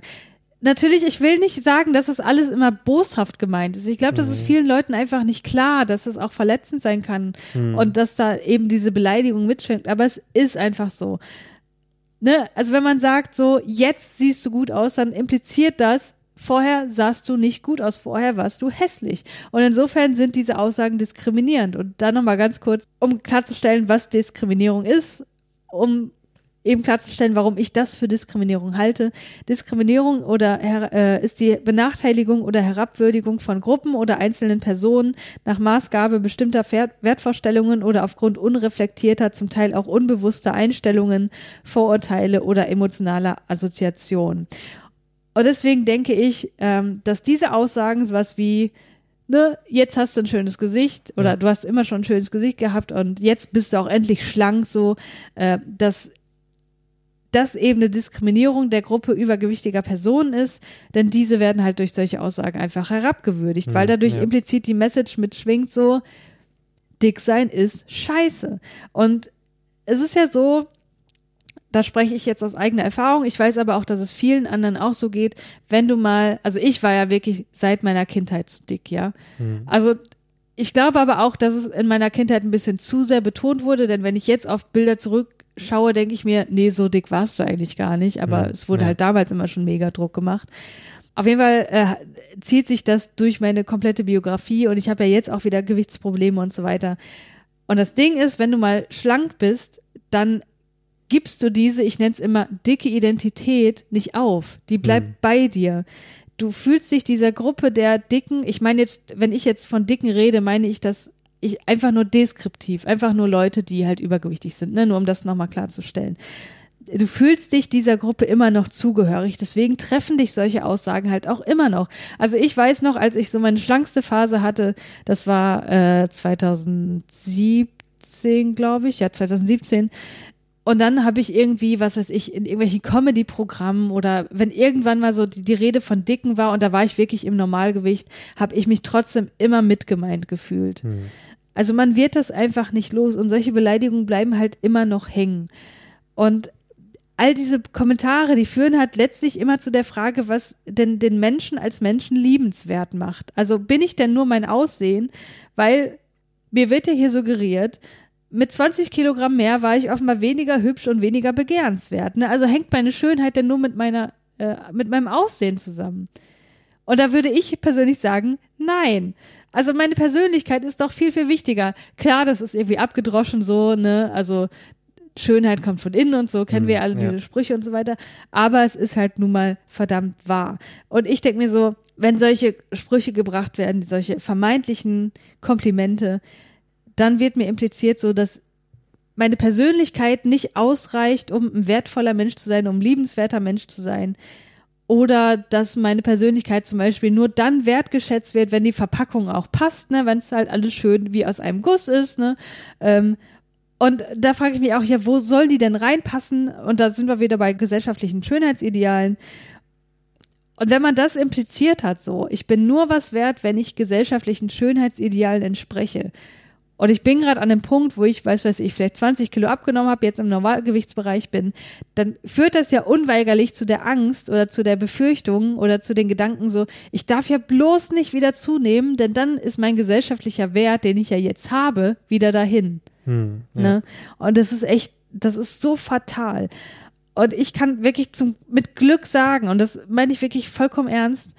Natürlich, ich will nicht sagen, dass das alles immer boshaft gemeint ist. Ich glaube, das ist vielen Leuten einfach nicht klar, dass es auch verletzend sein kann und dass da eben diese Beleidigung mitschwingt. Aber es ist einfach so. Ne? Also wenn man sagt, so, jetzt siehst du gut aus, dann impliziert das, vorher sahst du nicht gut aus, vorher warst du hässlich. Und insofern sind diese Aussagen diskriminierend. Und dann nochmal ganz kurz, um klarzustellen, was Diskriminierung ist, um eben klarzustellen, warum ich das für Diskriminierung halte. Diskriminierung oder äh, ist die Benachteiligung oder Herabwürdigung von Gruppen oder einzelnen Personen nach Maßgabe bestimmter Wertvorstellungen oder aufgrund unreflektierter, zum Teil auch unbewusster Einstellungen, Vorurteile oder emotionaler Assoziationen. Und deswegen denke ich, ähm, dass diese Aussagen sowas wie ne, jetzt hast du ein schönes Gesicht oder Ja. du hast immer schon ein schönes Gesicht gehabt und jetzt bist du auch endlich schlank, so, äh, dass das eben eine Diskriminierung der Gruppe übergewichtiger Personen ist, denn diese werden halt durch solche Aussagen einfach herabgewürdigt, weil Hm, dadurch ja. implizit die Message mitschwingt, so, dick sein ist scheiße. Und es ist ja so, da spreche ich jetzt aus eigener Erfahrung. Ich weiß aber auch, dass es vielen anderen auch so geht, wenn du mal, also ich war ja wirklich seit meiner Kindheit zu dick, ja. Hm. Also ich glaube aber auch, dass es in meiner Kindheit ein bisschen zu sehr betont wurde, denn wenn ich jetzt auf Bilder zurückschaue, denke ich mir, nee, so dick warst du eigentlich gar nicht, aber Hm, es wurde ja. halt damals immer schon mega Druck gemacht. Auf jeden Fall äh, zieht sich das durch meine komplette Biografie und ich habe ja jetzt auch wieder Gewichtsprobleme und so weiter. Und das Ding ist, wenn du mal schlank bist, dann gibst du diese, ich nenne es immer dicke Identität, nicht auf. Die bleibt Hm. bei dir. Du fühlst dich dieser Gruppe der Dicken, ich meine jetzt, wenn ich jetzt von Dicken rede, meine ich das ich, einfach nur deskriptiv, einfach nur Leute, die halt übergewichtig sind, ne? nur um das nochmal klarzustellen. Du fühlst dich dieser Gruppe immer noch zugehörig, deswegen treffen dich solche Aussagen halt auch immer noch. Also ich weiß noch, als ich so meine schlankste Phase hatte, das war äh, 2017, glaube ich, ja 2017, und dann habe ich irgendwie, was weiß ich, in irgendwelchen Comedy-Programmen oder wenn irgendwann mal so die, die Rede von Dicken war und da war ich wirklich im Normalgewicht, habe ich mich trotzdem immer mitgemeint gefühlt. Hm. Also man wird das einfach nicht los und solche Beleidigungen bleiben halt immer noch hängen. Und all diese Kommentare, die führen halt letztlich immer zu der Frage, was denn den Menschen als Menschen liebenswert macht. Also bin ich denn nur mein Aussehen? Weil mir wird ja hier suggeriert, mit 20 Kilogramm mehr war ich offenbar weniger hübsch und weniger begehrenswert. Ne? Also hängt meine Schönheit denn nur mit meiner, äh, mit meinem Aussehen zusammen. Und da würde ich persönlich sagen, nein. Also meine Persönlichkeit ist doch viel, viel wichtiger. Klar, das ist irgendwie abgedroschen so, ne? Also Schönheit kommt von innen und so, kennen Mhm, wir alle ja. diese Sprüche und so weiter. Aber es ist halt nun mal verdammt wahr. Und ich denke mir so, wenn solche Sprüche gebracht werden, solche vermeintlichen Komplimente, dann wird mir impliziert so, dass meine Persönlichkeit nicht ausreicht, um ein wertvoller Mensch zu sein, um ein liebenswerter Mensch zu sein. Oder dass meine Persönlichkeit zum Beispiel nur dann wertgeschätzt wird, wenn die Verpackung auch passt, ne, wenn es halt alles schön wie aus einem Guss ist, ne. Ähm, und da frage ich mich auch, ja, wo soll die denn reinpassen? Und da sind wir wieder bei gesellschaftlichen Schönheitsidealen. Und wenn man das impliziert hat, so, ich bin nur was wert, wenn ich gesellschaftlichen Schönheitsidealen entspreche. Und ich bin gerade an dem Punkt, wo ich, weiß weiß ich, vielleicht 20 Kilo abgenommen habe, jetzt im Normalgewichtsbereich bin, dann führt das ja unweigerlich zu der Angst oder zu der Befürchtung oder zu den Gedanken so, ich darf ja bloß nicht wieder zunehmen, denn dann ist mein gesellschaftlicher Wert, den ich ja jetzt habe, wieder dahin. Hm, ja. Ne? Und das ist echt, das ist so fatal. Und ich kann wirklich zum, mit Glück sagen, und das meine ich wirklich vollkommen ernst,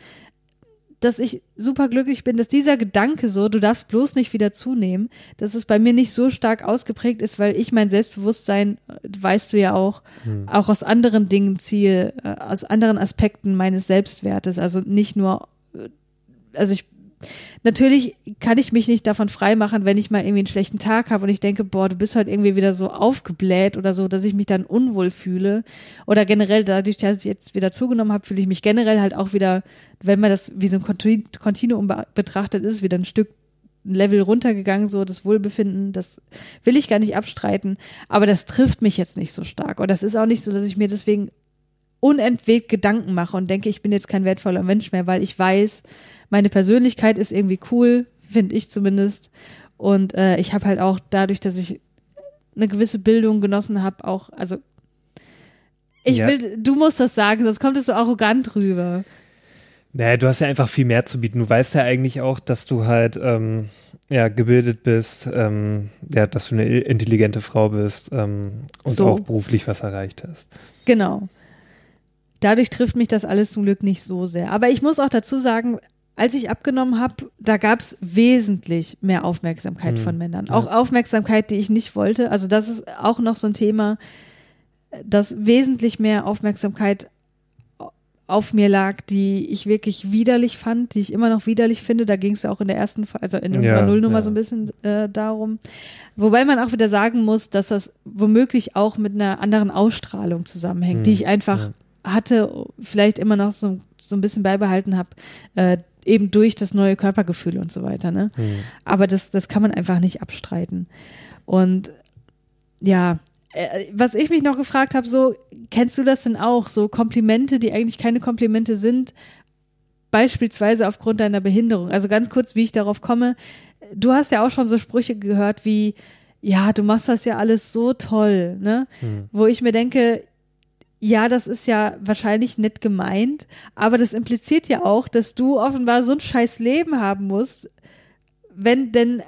dass ich super glücklich bin, dass dieser Gedanke so, du darfst bloß nicht wieder zunehmen, dass es bei mir nicht so stark ausgeprägt ist, weil ich mein Selbstbewusstsein, äh, weißt du ja auch, auch aus anderen Dingen ziehe, äh, aus anderen Aspekten meines Selbstwertes. Also nicht nur, äh, also ich natürlich kann ich mich nicht davon freimachen, wenn ich mal irgendwie einen schlechten Tag habe und ich denke, boah, du bist halt irgendwie wieder so aufgebläht oder so, dass ich mich dann unwohl fühle. Oder generell, dadurch, dass ich jetzt wieder zugenommen habe, fühle ich mich generell halt auch wieder, wenn man das wie so ein Konti- Kontinuum be- betrachtet, ist wieder ein Stück Level runtergegangen, so das Wohlbefinden, das will ich gar nicht abstreiten, aber das trifft mich jetzt nicht so stark. Und das ist auch nicht so, dass ich mir deswegen unentwegt Gedanken mache und denke, ich bin jetzt kein wertvoller Mensch mehr, weil ich weiß, meine Persönlichkeit ist irgendwie cool, finde ich zumindest. Und äh, ich habe halt auch dadurch, dass ich eine gewisse Bildung genossen habe, auch, also ich Ja. will, du musst das sagen, sonst kommt es so arrogant rüber. Naja, du hast ja einfach viel mehr zu bieten. Du weißt ja eigentlich auch, dass du halt ähm, ja, gebildet bist, ähm, ja, dass du eine intelligente Frau bist ähm, und So. auch beruflich was erreicht hast. Genau. Dadurch trifft mich das alles zum Glück nicht so sehr. Aber ich muss auch dazu sagen, als ich abgenommen habe, da gab es wesentlich mehr Aufmerksamkeit Hm, von Männern. ja. Auch Aufmerksamkeit, die ich nicht wollte. Also das ist auch noch so ein Thema, dass wesentlich mehr Aufmerksamkeit auf mir lag, die ich wirklich widerlich fand, die ich immer noch widerlich finde. Da ging es ja auch in der ersten, also in unserer Ja, Nullnummer ja. so ein bisschen äh, darum. Wobei man auch wieder sagen muss, dass das womöglich auch mit einer anderen Ausstrahlung zusammenhängt, die Hm, ich einfach. Hatte, vielleicht immer noch so, so ein bisschen beibehalten habe, äh, eben durch das neue Körpergefühl und so weiter. Ne? Hm. Aber das, das kann man einfach nicht abstreiten. Und ja, äh, was ich mich noch gefragt habe, so, kennst du das denn auch? So Komplimente, die eigentlich keine Komplimente sind, beispielsweise aufgrund deiner Behinderung. Also ganz kurz, wie ich darauf komme. Du hast ja auch schon so Sprüche gehört wie, ja, du machst das ja alles so toll, ne? Hm. Wo ich mir denke, ja, das ist ja wahrscheinlich nett gemeint, aber das impliziert ja auch, dass du offenbar so ein scheiß Leben haben musst, wenn denn äh,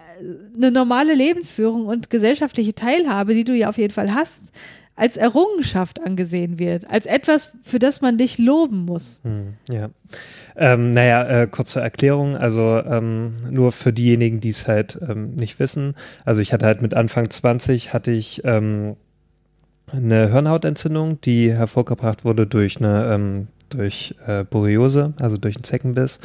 eine normale Lebensführung und gesellschaftliche Teilhabe, die du ja auf jeden Fall hast, als Errungenschaft angesehen wird, als etwas, für das man dich loben muss. Hm, ja. Ähm, naja, äh, kurze Erklärung, also ähm, nur für diejenigen, die es halt ähm, nicht wissen. Also ich hatte halt mit Anfang 20 hatte ich ähm, eine Hirnhautentzündung, die hervorgebracht wurde durch eine ähm, durch äh, Borreliose, also durch einen Zeckenbiss.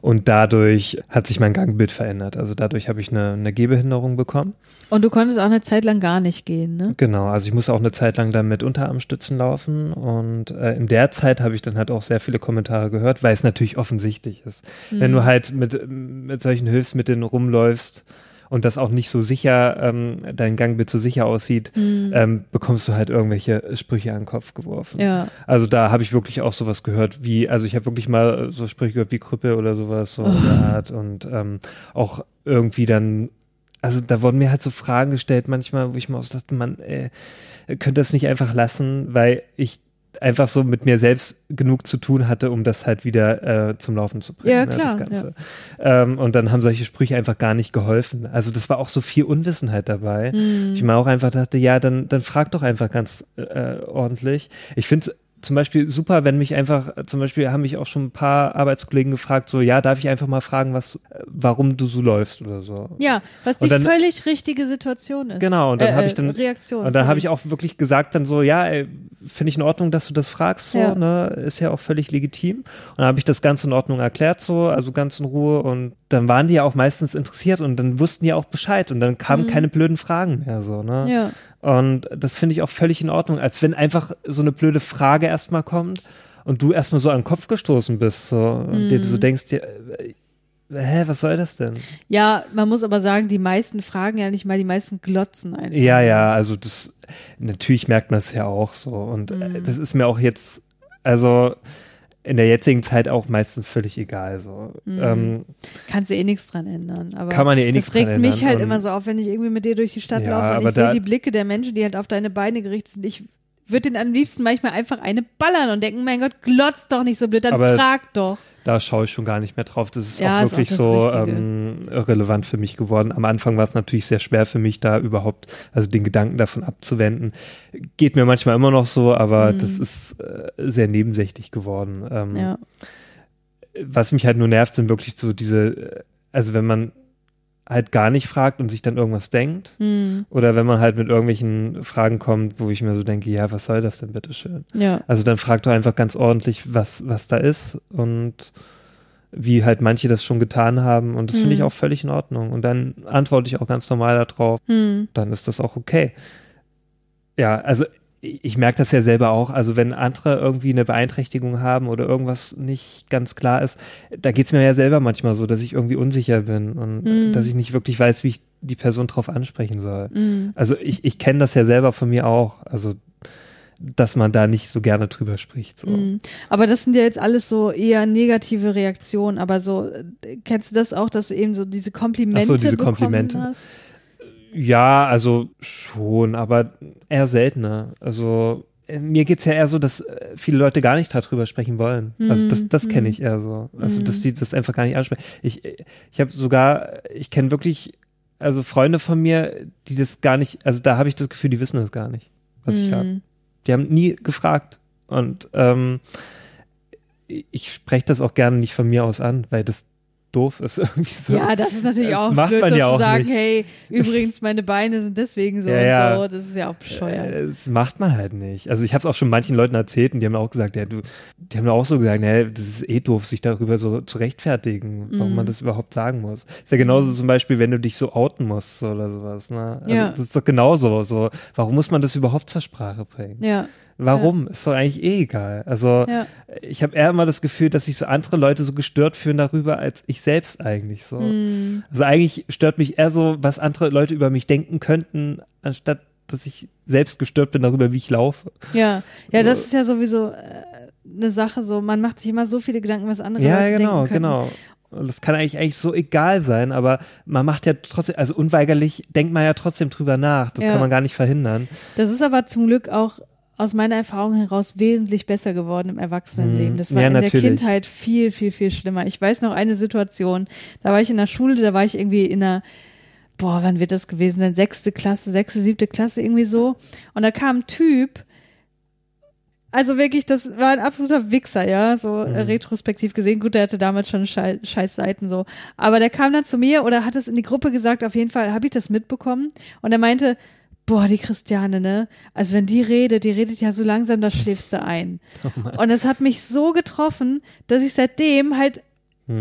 Und dadurch hat sich mein Gangbild verändert. Also dadurch habe ich eine, eine Gehbehinderung bekommen. Und du konntest auch eine Zeit lang gar nicht gehen, ne? Genau, also ich musste auch eine Zeit lang dann mit Unterarmstützen laufen und äh, in der Zeit habe ich dann halt auch sehr viele Kommentare gehört, weil es natürlich offensichtlich ist. Wenn Mhm. du halt mit, mit solchen Hilfsmitteln rumläufst und das auch nicht so sicher, ähm, dein Gangbild so sicher aussieht, Mhm. ähm, bekommst du halt irgendwelche Sprüche an den Kopf geworfen. Ja. Also da habe ich wirklich auch sowas gehört wie, also ich habe wirklich mal so Sprüche gehört wie Krüppel oder sowas, so in der Art und ähm, auch irgendwie dann, also da wurden mir halt so Fragen gestellt manchmal, wo ich mir auch so dachte, man, äh, könnte das nicht einfach lassen, weil ich einfach so mit mir selbst genug zu tun hatte, um das halt wieder äh, zum Laufen zu bringen, Ja, ne, klar, das Ganze. Ähm, und dann haben solche Sprüche einfach gar nicht geholfen. Also das war auch so viel Unwissenheit dabei. Mhm. Ich mir auch einfach dachte, ja, dann, dann frag doch einfach ganz äh, ordentlich. Ich finde es zum Beispiel super, wenn mich einfach, zum Beispiel haben mich auch schon ein paar Arbeitskollegen gefragt, so, ja, darf ich einfach mal fragen, was, äh, warum du so läufst oder so. Ja, was die dann- völlig richtige Situation ist. Genau, und dann Äh, habe ich äh, dann Reaktion. Und dann habe ich auch wirklich gesagt dann so, ja, finde ich in Ordnung, dass du das fragst, so, Ja. ne, ist ja auch völlig legitim. Und dann habe ich das ganz in Ordnung erklärt, so, also ganz in Ruhe und dann waren die ja auch meistens interessiert und dann wussten die auch Bescheid und dann kamen keine blöden Fragen mehr, so, ne. Mhm. Ja. Und das finde ich auch völlig in Ordnung, als wenn einfach so eine blöde Frage erstmal kommt und du erstmal so an den Kopf gestoßen bist, so, und dir Mhm. so denkst, dir, äh, hä, was soll das denn? Ja, man muss aber sagen, die meisten fragen ja nicht mal, die meisten glotzen einfach. Ja, ja, also das, natürlich merkt man es ja auch so. Und Mhm. das ist mir auch jetzt, also in der jetzigen Zeit auch meistens völlig egal. So. Mhm. Ähm, Kannst du eh nichts dran ändern. Aber Kann man ja eh nichts Das regt dran mich ändern halt immer so auf, wenn ich irgendwie mit dir durch die Stadt Ja, laufe und ich sehe die Blicke der Menschen, die halt auf deine Beine gerichtet sind. Ich würde den am liebsten manchmal einfach eine ballern und denken, mein Gott, glotz doch nicht so blöd, dann frag doch. Da schaue ich schon gar nicht mehr drauf. Das ist Ja, auch ist auch wirklich so ähm, relevant für mich geworden. Am Anfang war es natürlich sehr schwer für mich, da überhaupt, also den Gedanken davon abzuwenden. Geht mir manchmal immer noch so, aber Mhm. das ist äh, sehr nebensächlich geworden. Ähm, Ja. was mich halt nur nervt, sind wirklich so diese, äh, also wenn man halt gar nicht fragt und sich dann irgendwas denkt, Hm. oder wenn man halt mit irgendwelchen Fragen kommt, wo ich mir so denke, ja, was soll das denn bitteschön? Ja. Also dann frag doch einfach ganz ordentlich, was, was da ist und wie halt manche das schon getan haben und das finde ich Hm. auch völlig in Ordnung und dann antworte ich auch ganz normal darauf, Hm. dann ist das auch okay. Ja, also ich merke das ja selber auch, also wenn andere irgendwie eine Beeinträchtigung haben oder irgendwas nicht ganz klar ist, da geht es mir ja selber manchmal so, dass ich irgendwie unsicher bin und Mhm. dass ich nicht wirklich weiß, wie ich die Person drauf ansprechen soll. Hm. Also ich, ich kenne das ja selber von mir auch, also dass man da nicht so gerne drüber spricht. So. Mhm. Aber das sind ja jetzt alles so eher negative Reaktionen. Aber so, äh, kennst du das auch, dass du eben so diese Komplimente Ach so, diese Komplimente. hast? Ja, also schon, aber eher seltener. Also äh, mir geht's ja eher so, dass äh, viele Leute gar nicht darüber sprechen wollen. Also das, das kenne ich eher so. Also dass die das einfach gar nicht ansprechen. Ich, ich habe sogar, ich kenne wirklich, also Freunde von mir, die das gar nicht, also da habe ich das Gefühl, die wissen das gar nicht, was ich habe. Mhm. Die haben nie gefragt. Und ähm, ich spreche das auch gerne nicht von mir aus an, weil das doof ist irgendwie so. Ja, das ist natürlich Das auch macht blöd, man so ja zu auch sagen, nicht. hey, übrigens, meine Beine sind deswegen so Ja, und ja. so. Das ist ja auch bescheuert. Äh, Das macht man halt nicht. Also ich habe es auch schon manchen Leuten erzählt und die haben auch gesagt, ja, du, die haben auch so gesagt, nee, das ist eh doof, sich darüber so zu rechtfertigen, warum Mhm. man das überhaupt sagen muss. Ist ja genauso zum Beispiel, wenn du dich so outen musst oder sowas. Ne? Also Ja. Das ist doch genauso. So, warum muss man das überhaupt zur Sprache bringen? ja, Warum? Ist doch eigentlich eh egal. Also ja. ich habe eher immer das Gefühl, dass sich so andere Leute so gestört fühlen darüber, als ich selbst eigentlich so. Mhm. Also eigentlich stört mich eher so, was andere Leute über mich denken könnten, anstatt dass ich selbst gestört bin darüber, wie ich laufe. Ja, ja, das ist ja sowieso äh, eine Sache so. Man macht sich immer so viele Gedanken, was andere Ja, Leute genau, denken können. genau. Und das kann eigentlich eigentlich so egal sein, aber man macht ja trotzdem, also unweigerlich denkt man ja trotzdem drüber nach. Das Ja. kann man gar nicht verhindern. Das ist aber zum Glück auch aus meiner Erfahrung heraus wesentlich besser geworden im Erwachsenenleben. Mhm. Das war Ja, in der. Kindheit viel, viel, viel schlimmer. Ich weiß noch eine Situation, da war ich in der Schule, da war ich irgendwie in einer boah, wann wird das gewesen sein? Sechste Klasse, sechste, siebte Klasse, irgendwie so. Und da kam ein Typ, also wirklich, das war ein absoluter Wichser, ja, so äh, retrospektiv gesehen. Gut, der hatte damals schon schei scheiß Seiten so. Aber der kam dann zu mir oder hat es in die Gruppe gesagt, auf jeden Fall habe ich das mitbekommen. Und er meinte, boah, die Christiane, ne? Also wenn die redet, die redet ja so langsam, da schläfst du ein. Und es hat mich so getroffen, dass ich seitdem halt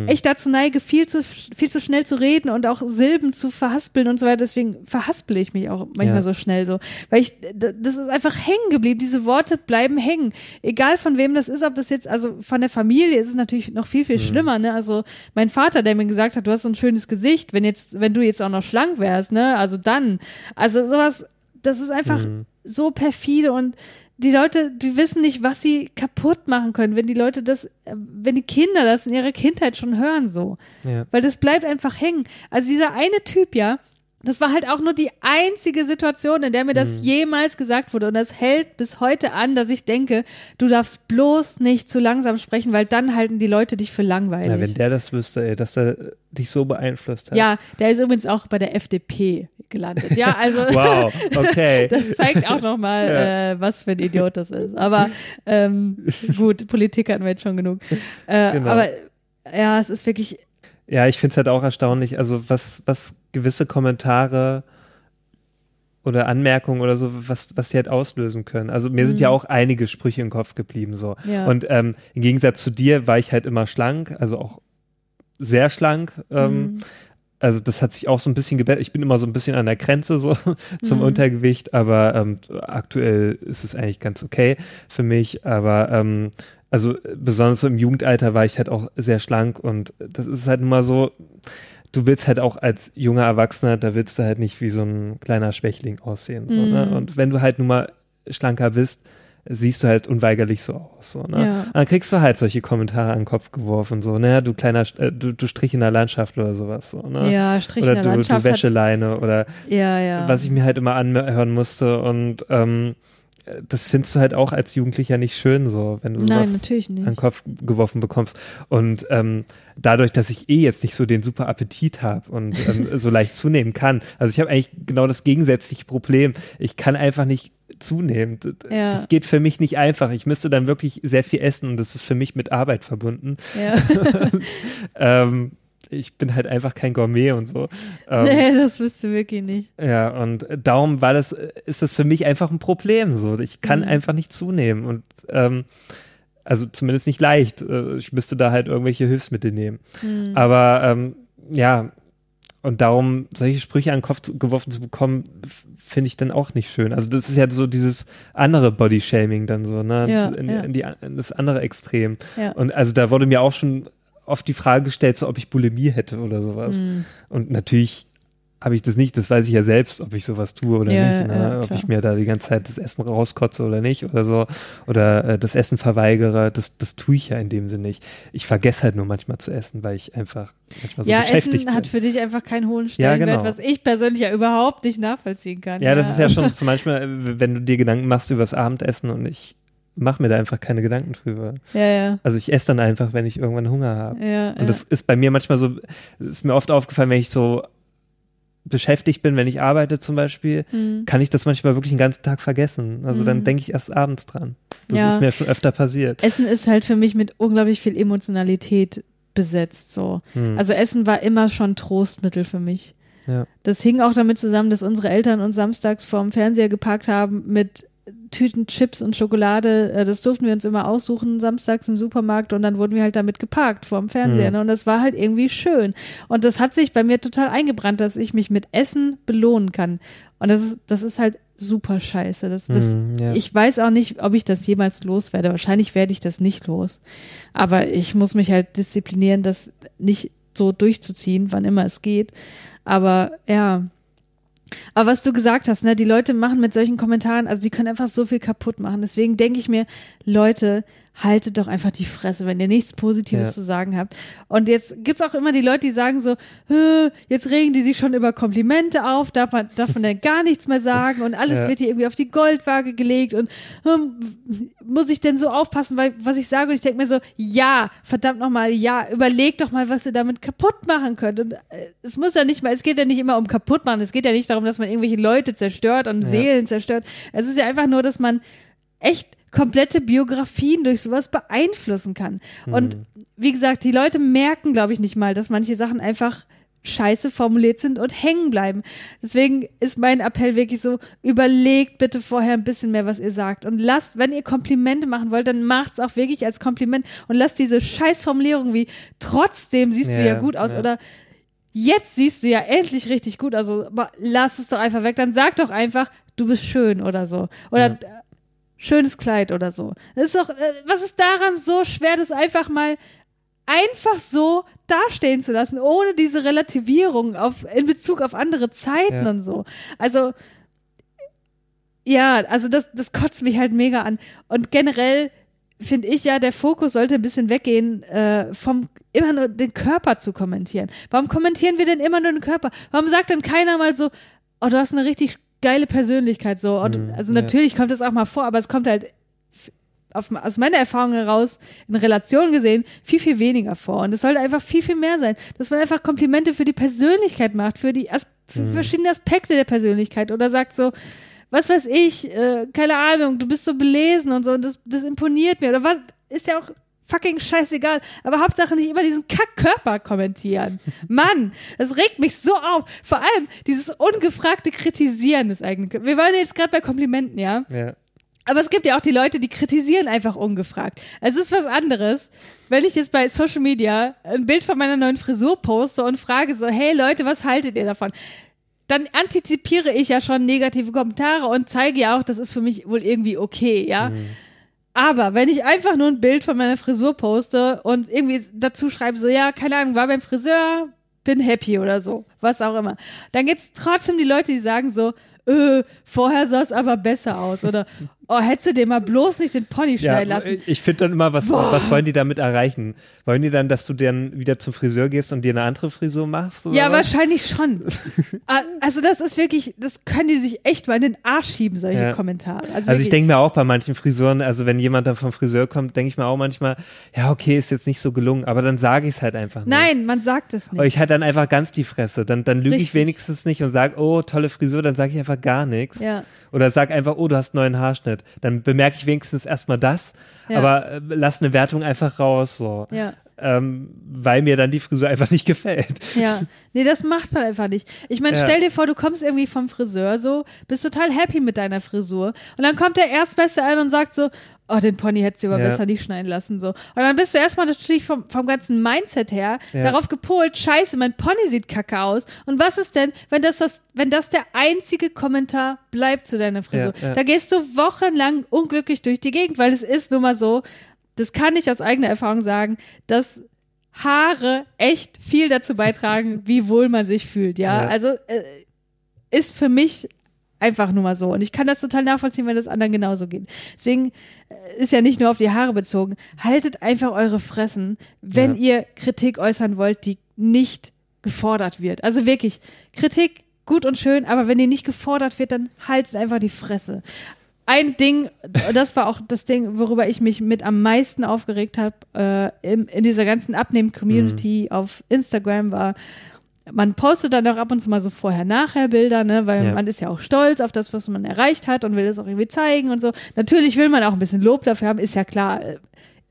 echt dazu neige, viel zu, viel zu schnell zu reden und auch Silben zu verhaspeln und so weiter. Deswegen verhaspel ich mich auch manchmal Ja. so schnell so. Weil ich, das ist einfach hängen geblieben. Diese Worte bleiben hängen. Egal von wem das ist, ob das jetzt, also von der Familie ist es natürlich noch viel, viel schlimmer, ne? Also mein Vater, der mir gesagt hat, du hast so ein schönes Gesicht, wenn jetzt, wenn du jetzt auch noch schlank wärst, ne? Also dann. Also sowas, das ist einfach so perfide und die Leute, die wissen nicht, was sie kaputt machen können, wenn die Leute das, wenn die Kinder das in ihrer Kindheit schon hören, so. Ja. Weil das bleibt einfach hängen. Also dieser eine Typ, ja, das war halt auch nur die einzige Situation, in der mir das jemals gesagt wurde. Und das hält bis heute an, dass ich denke, du darfst bloß nicht zu langsam sprechen, weil dann halten die Leute dich für langweilig. Na, wenn der das wüsste, ey, dass er dich so beeinflusst hat. ja, der ist übrigens auch bei der FDP. gelandet. Ja, also Wow, okay. das zeigt auch nochmal, Ja. äh, was für ein Idiot das ist. Aber ähm, gut, Politik hatten wir jetzt schon genug. Äh, Genau. Aber ja, es ist wirklich, Ja, ich finde es halt auch erstaunlich, also was, was gewisse Kommentare oder Anmerkungen oder so, was, was die halt auslösen können. Also mir sind ja auch einige Sprüche im Kopf geblieben so. Mhm. Ja. Und ähm, im Gegensatz zu dir war ich halt immer schlank, also auch sehr schlank. Ähm, Mhm. Also das hat sich auch so ein bisschen gebessert. Ich bin immer so ein bisschen an der Grenze so zum Mhm. Untergewicht, aber ähm, aktuell ist es eigentlich ganz okay für mich. Aber ähm, also besonders so im Jugendalter war ich halt auch sehr schlank und das ist halt immer so, du willst halt auch als junger Erwachsener, da willst du halt nicht wie so ein kleiner Schwächling aussehen. So, ne? Mhm. Und wenn du halt nun mal schlanker bist, siehst du halt unweigerlich so aus. So, ne? Ja. Dann kriegst du halt solche Kommentare an den Kopf geworfen, so, naja, du kleiner, äh, du, du Strich in der Landschaft oder sowas. So, ne? ja, Strich in oder der du, du Landschaft. Hat, Wäscheleine oder ja, ja. was ich mir halt immer anhören musste und ähm, das findest du halt auch als Jugendlicher nicht schön so, wenn du Nein, sowas natürlich an den. Kopf geworfen bekommst. Und ähm, dadurch, dass ich eh jetzt nicht so den super Appetit habe und ähm, so leicht zunehmen kann, also ich habe eigentlich genau das gegensätzliche Problem. Ich kann einfach nicht zunehmen. Ja. Das geht für mich nicht einfach. Ich müsste dann wirklich sehr viel essen und das ist für mich mit Arbeit verbunden. Ja. Ähm, ich bin halt einfach kein Gourmet und so. Ähm, nee, das bist du wirklich nicht. ja, und darum war das, ist das für mich einfach ein Problem. So, ich kann Mhm. einfach nicht zunehmen und ähm, also zumindest nicht leicht. Äh, Ich müsste da halt irgendwelche Hilfsmittel nehmen. Mhm. Aber ähm, ja, und darum solche Sprüche an den Kopf geworfen zu bekommen, finde ich dann auch nicht schön. Also das ist ja so dieses andere Body-Shaming dann so, ne? Ja, in, ja. in, die, in das andere Extrem. Ja. Und also da wurde mir auch schon oft die Frage gestellt, so ob ich Bulimie hätte oder sowas. Mhm. Und natürlich habe ich das nicht, das weiß ich ja selbst, ob ich sowas tue oder Ja, nicht. Ne? ja, ob ich mir da die ganze Zeit das Essen rauskotze oder nicht oder so. Oder äh, das Essen verweigere, das, das tue ich ja in dem Sinne nicht. Ich vergesse halt nur manchmal zu essen, weil ich einfach manchmal so ja, beschäftigt Essen hat bin. für dich einfach keinen hohen Ja, Stellenwert, genau. was ich persönlich ja überhaupt nicht nachvollziehen kann. Ja, das ist ja schon zum Beispiel, äh, wenn du dir Gedanken machst über das Abendessen und ich mache mir da einfach keine Gedanken drüber. Ja, ja. Also ich esse dann einfach, wenn ich irgendwann Hunger habe. Ja, Und das ist bei mir manchmal so, ist mir oft aufgefallen, wenn ich so beschäftigt bin, wenn ich arbeite zum Beispiel, Mhm. kann ich das manchmal wirklich den ganzen Tag vergessen. Also dann Mhm. denke ich erst abends dran. Das Ja. ist mir schon öfter passiert. Essen ist halt für mich mit unglaublich viel Emotionalität besetzt. So. Hm. Also Essen war immer schon Trostmittel für mich. Ja. Das hing auch damit zusammen, dass unsere Eltern uns samstags vorm Fernseher geparkt haben mit Tüten Chips und Schokolade. Äh, Das durften wir uns immer aussuchen, samstags im Supermarkt und dann wurden wir halt damit geparkt vorm Fernseher. Mhm. Und das war halt irgendwie schön. Und das hat sich bei mir total eingebrannt, dass ich mich mit Essen belohnen kann. Und das ist, das ist halt super scheiße. Das, das, Mhm, ja. Ich weiß auch nicht, ob ich das jemals loswerde. Wahrscheinlich werde ich das nicht los. Aber ich muss mich halt disziplinieren, das nicht so durchzuziehen, wann immer es geht. Aber ja. Aber was du gesagt hast, ne, die Leute machen mit solchen Kommentaren, also die können einfach so viel kaputt machen. Deswegen denke ich mir, Leute, haltet doch einfach die Fresse, wenn ihr nichts Positives Ja. zu sagen habt. Und jetzt gibt's auch immer die Leute, die sagen so, "Hä, jetzt regen die sich schon über Komplimente auf, darf man, darf man denn gar nichts mehr sagen und alles Ja. wird hier irgendwie auf die Goldwaage gelegt und hm, muss ich denn so aufpassen, weil was ich sage und ich denke mir so, ja, verdammt nochmal, ja, überlegt doch mal, was ihr damit kaputt machen könnt. Und äh, es muss ja nicht mal, es geht ja nicht immer um kaputt machen, es geht ja nicht darum, dass man irgendwelche Leute zerstört und Ja. Seelen zerstört. Es ist ja einfach nur, dass man echt komplette Biografien durch sowas beeinflussen kann. Und wie gesagt, die Leute merken, glaube ich, nicht mal, dass manche Sachen einfach scheiße formuliert sind und hängen bleiben. Deswegen ist mein Appell wirklich so, überlegt bitte vorher ein bisschen mehr, was ihr sagt. Und lasst, wenn ihr Komplimente machen wollt, dann macht's auch wirklich als Kompliment und lasst diese Scheißformulierung wie trotzdem siehst du Ja, ja gut aus ja. oder jetzt siehst du ja endlich richtig gut. Also, lass es doch einfach weg. Dann sag doch einfach, du bist schön oder so. Oder Ja. Schönes Kleid oder so. Das ist doch, äh, was ist daran so schwer, das einfach mal einfach so dastehen zu lassen, ohne diese Relativierung auf, in Bezug auf andere Zeiten Ja. und so. Also, ja, also das, das kotzt mich halt mega an. Und generell finde ich ja, der Fokus sollte ein bisschen weggehen, äh, vom immer nur den Körper zu kommentieren. Warum kommentieren wir denn immer nur den Körper? Warum sagt dann keiner mal so, oh, du hast eine richtig geile Persönlichkeit so? Und, Mhm, also ja. natürlich kommt das auch mal vor, aber es kommt halt auf, aus meiner Erfahrung heraus, in Relation gesehen, viel, viel weniger vor. Und es sollte einfach viel, viel mehr sein, dass man einfach Komplimente für die Persönlichkeit macht, für die As für verschiedene Aspekte der Persönlichkeit oder sagt so, was weiß ich, äh, keine Ahnung, du bist so belesen und so und das, das imponiert mir oder was, ist ja auch fucking scheißegal, aber Hauptsache nicht immer diesen Kackkörper kommentieren. Mann, das regt mich so auf. Vor allem dieses ungefragte Kritisieren des eigenen Körpers. Wir waren jetzt gerade bei Komplimenten, ja? Ja. Aber es gibt ja auch die Leute, die kritisieren einfach ungefragt. Es ist was anderes, wenn ich jetzt bei Social Media ein Bild von meiner neuen Frisur poste und frage so, hey Leute, was haltet ihr davon? Dann antizipiere ich ja schon negative Kommentare und zeige ja auch, das ist für mich wohl irgendwie okay, ja. Aber wenn ich einfach nur ein Bild von meiner Frisur poste und irgendwie dazu schreibe, so, ja, keine Ahnung, war beim Friseur, bin happy oder so, was auch immer, dann gibt's trotzdem die Leute, die sagen so, äh, vorher sah es aber besser aus oder oh, hättest du dir mal bloß nicht den Pony Ja, schneiden lassen. ich finde dann immer, was, Boah. was wollen die damit erreichen? Wollen die dann, dass du dann wieder zum Friseur gehst und dir eine andere Frisur machst? Ja, was? wahrscheinlich schon. Ah, also das ist wirklich, das können die sich echt mal in den Arsch schieben, solche Ja. Kommentare. Also, Also ich denke mir auch bei manchen Frisuren, also wenn jemand dann vom Friseur kommt, denke ich mir auch manchmal, ja, okay, ist jetzt nicht so gelungen, aber dann sage ich es halt einfach nicht. Nein, man sagt es Aber nicht. ich halt dann einfach ganz die Fresse. Dann, dann lüge ich wenigstens nicht und sage, oh, tolle Frisur, dann sage ich einfach gar nichts. Ja. Oder sag einfach, oh, du hast einen neuen Haarschnitt. Dann bemerke ich wenigstens erstmal das, Ja. aber äh, lass eine Wertung einfach raus, so. Ja. Ähm, weil mir dann die Frisur einfach nicht gefällt. Ja, nee, das macht man einfach nicht. Ich meine, Ja. stell dir vor, du kommst irgendwie vom Friseur so, bist total happy mit deiner Frisur und dann kommt der Erstbeste ein und sagt so, oh, den Pony hättest du aber Ja. besser nicht schneiden lassen so. Und dann bist du erstmal natürlich vom, vom ganzen Mindset her Ja. darauf gepolt, scheiße, mein Pony sieht kacke aus. Und was ist denn, wenn das, das, wenn das der einzige Kommentar bleibt zu deiner Frisur? Ja. Da gehst du wochenlang unglücklich durch die Gegend, weil es ist nun mal so, das kann ich aus eigener Erfahrung sagen, dass Haare echt viel dazu beitragen, wie wohl man sich fühlt, ja. Ja. Also äh, ist für mich einfach nur mal so. Und ich kann das total nachvollziehen, wenn das anderen genauso geht. Deswegen äh, ist ja nicht nur auf die Haare bezogen. Haltet einfach eure Fressen, wenn Ja. ihr Kritik äußern wollt, die nicht gefordert wird. Also wirklich, Kritik gut und schön, aber wenn die nicht gefordert wird, dann haltet einfach die Fresse. Ein Ding, das war auch das Ding, worüber ich mich mit am meisten aufgeregt habe äh, in, in dieser ganzen Abnehmen-Community auf Instagram war, man postet dann auch ab und zu mal so Vorher-Nachher-Bilder, ne, weil Ja. man ist ja auch stolz auf das, was man erreicht hat und will das auch irgendwie zeigen und so. Natürlich will man auch ein bisschen Lob dafür haben, ist ja klar. Äh,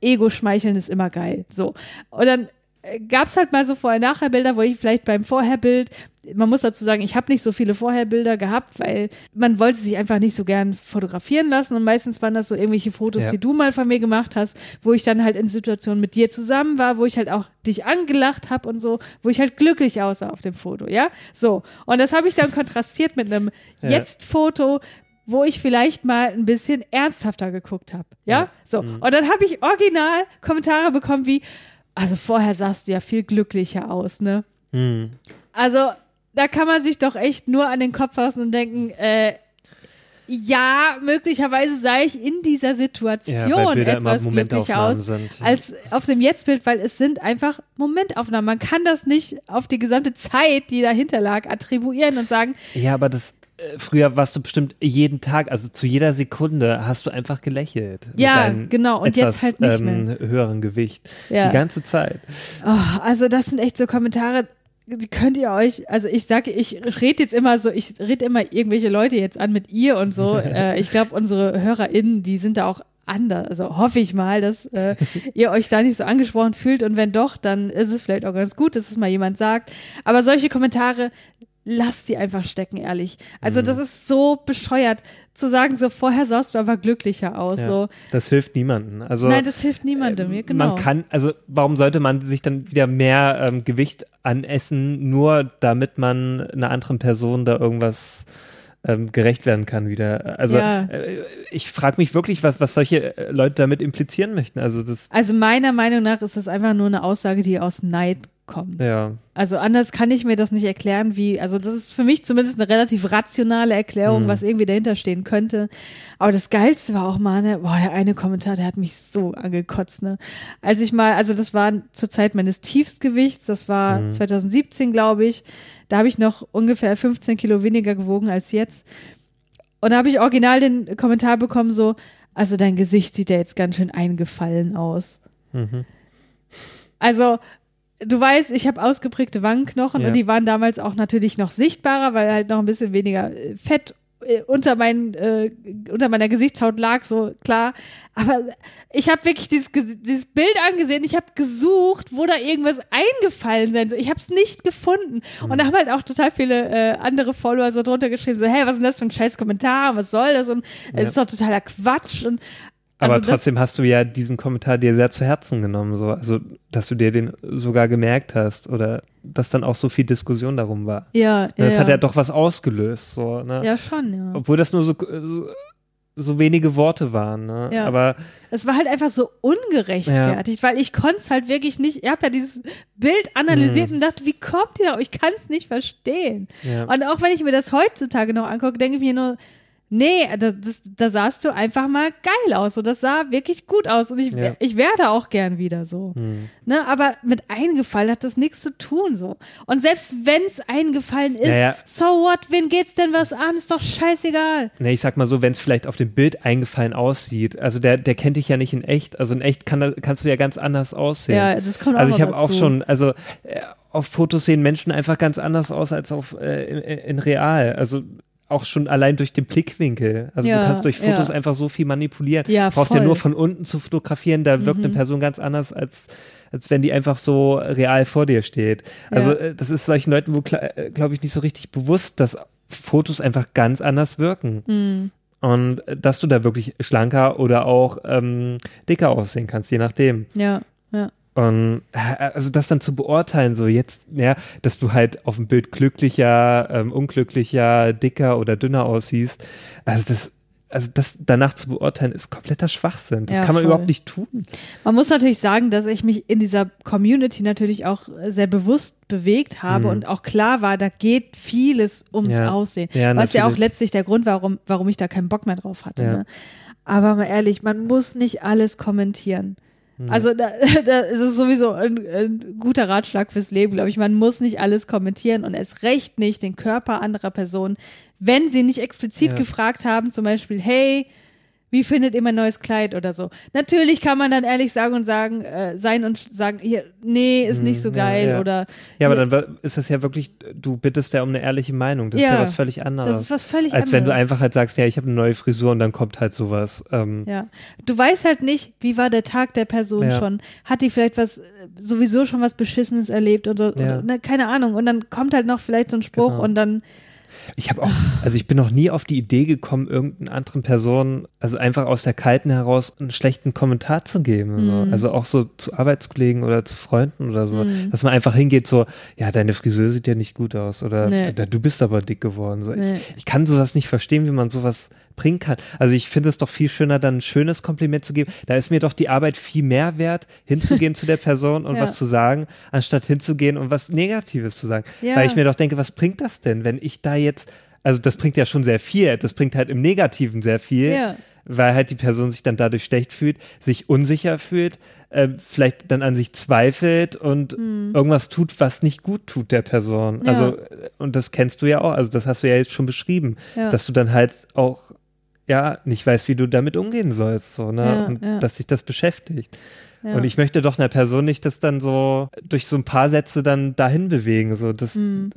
Ego-Schmeicheln ist immer geil. So. Und dann äh, gab's halt mal so Vorher-Nachher-Bilder, wo ich vielleicht beim Vorherbild, man muss dazu sagen, ich habe nicht so viele Vorherbilder gehabt, weil man wollte sich einfach nicht so gern fotografieren lassen und meistens waren das so irgendwelche Fotos, Ja. die du mal von mir gemacht hast, wo ich dann halt in Situationen mit dir zusammen war, wo ich halt auch dich angelacht habe und so, wo ich halt glücklich aussah auf dem Foto, ja? So. Und das habe ich dann kontrastiert mit einem Ja. Jetzt-Foto, wo ich vielleicht mal ein bisschen ernsthafter geguckt habe. Ja? Ja. So. Und dann habe ich original Kommentare bekommen wie, also vorher sahst du ja viel glücklicher aus, ne? Hm. Also, da kann man sich doch echt nur an den Kopf fassen und denken, äh, ja, möglicherweise sah ich in dieser Situation Ja, etwas glücklicher aus sind. als auf dem Jetztbild, weil es sind einfach Momentaufnahmen. Man kann das nicht auf die gesamte Zeit, die dahinter lag, attribuieren und sagen, Ja, aber das früher warst du bestimmt jeden Tag, also zu jeder Sekunde hast du einfach gelächelt. Ja, genau, und etwas, jetzt halt nicht ähm, höheren Gewicht. Ja. Die ganze Zeit. Oh, also das sind echt so Kommentare, die könnt ihr euch, also ich sage, ich rede jetzt immer so, ich rede immer irgendwelche Leute jetzt an mit ihr und so. äh, ich glaube, unsere HörerInnen, die sind da auch anders. Also hoffe ich mal, dass äh, ihr euch da nicht so angesprochen fühlt und wenn doch, dann ist es vielleicht auch ganz gut, dass es mal jemand sagt. Aber solche Kommentare, lasst sie einfach stecken, ehrlich. Also das ist so bescheuert zu sagen, so vorher sahst du aber glücklicher aus. Ja. So. Das hilft niemandem. Also Nein, das hilft niemandem. ja, genau. Man kann, also warum sollte man sich dann wieder mehr ähm, Gewicht anessen, nur damit man einer anderen Person da irgendwas ähm, gerecht werden kann wieder. Also Ja. äh, ich frage mich wirklich, was, was solche äh, Leute damit implizieren möchten. Also das, Also meiner Meinung nach ist das einfach nur eine Aussage, die aus Neid kommt. ja. Also anders kann ich mir das nicht erklären, wie, also das ist für mich zumindest eine relativ rationale Erklärung, Mhm. was irgendwie dahinter stehen könnte. Aber das Geilste war auch mal, ne, boah, der eine Kommentar, der hat mich so angekotzt, ne. Als ich mal, also das war zur Zeit meines Tiefstgewichts, das war Mhm. 2017, glaube ich, da habe ich noch ungefähr 15 Kilo weniger gewogen als jetzt. Und da habe ich original den Kommentar bekommen, so, also dein Gesicht sieht ja jetzt ganz schön eingefallen aus. Mhm. Also, du weißt, ich habe ausgeprägte Wangenknochen Ja. und die waren damals auch natürlich noch sichtbarer, weil halt noch ein bisschen weniger äh, Fett äh, unter, mein, äh, unter meiner Gesichtshaut lag, so klar. Aber ich habe wirklich dieses, dieses Bild angesehen, ich habe gesucht, wo da irgendwas eingefallen sein soll. Ich habe es nicht gefunden. Und da haben halt auch total viele äh, andere Follower so drunter geschrieben, so, hey, was ist denn das für ein scheiß Kommentar? Was soll das? Und es Ja. ist doch totaler Quatsch. Und Aber also trotzdem hast du ja diesen Kommentar dir sehr zu Herzen genommen, so, also dass du dir den sogar gemerkt hast oder dass dann auch so viel Diskussion darum war. Ja, ja. Das hat ja. ja doch was ausgelöst, so, ne? ja, schon, ja. Obwohl das nur so, so, so wenige Worte waren, ne? Ja. Aber Es war halt einfach so ungerechtfertigt, weil ich konnte es halt wirklich nicht, ich habe ja dieses Bild analysiert und dachte, wie kommt ihr da? Ich kann es nicht verstehen. Mhm. Ja. Und auch wenn ich mir das heutzutage noch angucke, denke ich mir nur, nee, das, das, da sahst du einfach mal geil aus. Und das sah wirklich gut aus. Und ich, Ja. ich werde auch gern wieder so. Hm. Ne? Aber mit eingefallen hat das nichts zu tun so. Und selbst wenn es eingefallen ist, Naja. so what, wen geht's denn was an? Ist doch scheißegal. Ne, ich sag mal so, wenn es vielleicht auf dem Bild eingefallen aussieht, also der, der kennt dich ja nicht in echt, also in echt kann, kannst du ja ganz anders aussehen. Ja, das kommt auch Also ich habe auch schon, also äh, auf Fotos sehen Menschen einfach ganz anders aus als auf äh, in, in real. Also auch schon allein durch den Blickwinkel. Also Ja, du kannst durch Fotos ja. einfach so viel manipulieren. Ja, du brauchst voll. Mhm. ja nur von unten zu fotografieren, da wirkt eine Person ganz anders als als wenn die einfach so real vor dir steht. Also Ja. äh, das ist solchen Leuten, wo glaube ich nicht so richtig bewusst, dass Fotos einfach ganz anders wirken. Mhm. Und äh, dass du da wirklich schlanker oder auch ähm, dicker aussehen kannst, je nachdem. Ja. Und äh, also das dann zu beurteilen, so jetzt, ja, dass du halt auf dem Bild glücklicher, ähm, unglücklicher, dicker oder dünner aussiehst, also das, also das danach zu beurteilen, ist kompletter Schwachsinn. Das Ja, kann man voll. überhaupt nicht tun. Man muss natürlich sagen, dass ich mich in dieser Community natürlich auch sehr bewusst bewegt habe und auch klar war, da geht vieles ums Mhm. Ja. Aussehen. Ja, was ja auch natürlich. letztlich der Grund war, warum, warum ich da keinen Bock mehr drauf hatte. Ne? Aber mal ehrlich, man muss nicht alles kommentieren. Also da, da ist es sowieso ein, ein guter Ratschlag fürs Leben, glaube ich. Man muss nicht alles kommentieren und erst recht nicht den Körper anderer Personen, wenn sie nicht explizit Ja. gefragt haben, zum Beispiel, hey, wie findet ihr mein neues Kleid oder so. Natürlich kann man dann ehrlich sagen und sagen, äh, sein und sagen, hier, nee, ist nicht so Hm, ja, geil ja. oder Ja, aber dann ist das ja wirklich, du bittest ja um eine ehrliche Meinung. Das ist Ja. ja was völlig anderes. das ist was völlig als anderes. wenn du einfach halt sagst, ja, ich habe eine neue Frisur und dann kommt halt sowas. Ähm, Ja. Du weißt halt nicht, wie war der Tag der Person Ja. schon. Hat die vielleicht was, sowieso schon was Beschissenes erlebt oder, Ja. oder ne, keine Ahnung. Und dann kommt halt noch vielleicht so ein Spruch Genau. und dann, Ich habe auch, also ich bin noch nie auf die Idee gekommen, irgendeinen anderen Personen, also einfach aus der Kalten heraus einen schlechten Kommentar zu geben. Mhm. So. Also auch so zu Arbeitskollegen oder zu Freunden oder so. Dass man einfach hingeht, so, ja, deine Frisur sieht ja nicht gut aus oder Nee. "Alter, du bist aber dick geworden. So. Nee. Ich, ich kann sowas nicht verstehen, wie man sowas bringen kann. Also ich finde es doch viel schöner, dann ein schönes Kompliment zu geben. Da ist mir doch die Arbeit viel mehr wert, hinzugehen zu der Person und Ja. was zu sagen, anstatt hinzugehen und was Negatives zu sagen. Ja. Weil ich mir doch denke, was bringt das denn, wenn ich da jetzt, also das bringt ja schon sehr viel, das bringt halt im Negativen sehr viel, Ja. Weil halt die Person sich dann dadurch schlecht fühlt, sich unsicher fühlt, äh, vielleicht dann an sich zweifelt und irgendwas tut, was nicht gut tut der Person. Mhm. Ja. Also, äh, und das kennst du ja auch, also das hast du ja jetzt schon beschrieben, Ja. dass du dann halt auch ja, nicht weißt, wie du damit umgehen sollst, so, ne? Ja, und dass sich das beschäftigt. Und ich möchte doch einer Person nicht das dann so durch so ein paar Sätze dann dahin bewegen. So, das, Hm.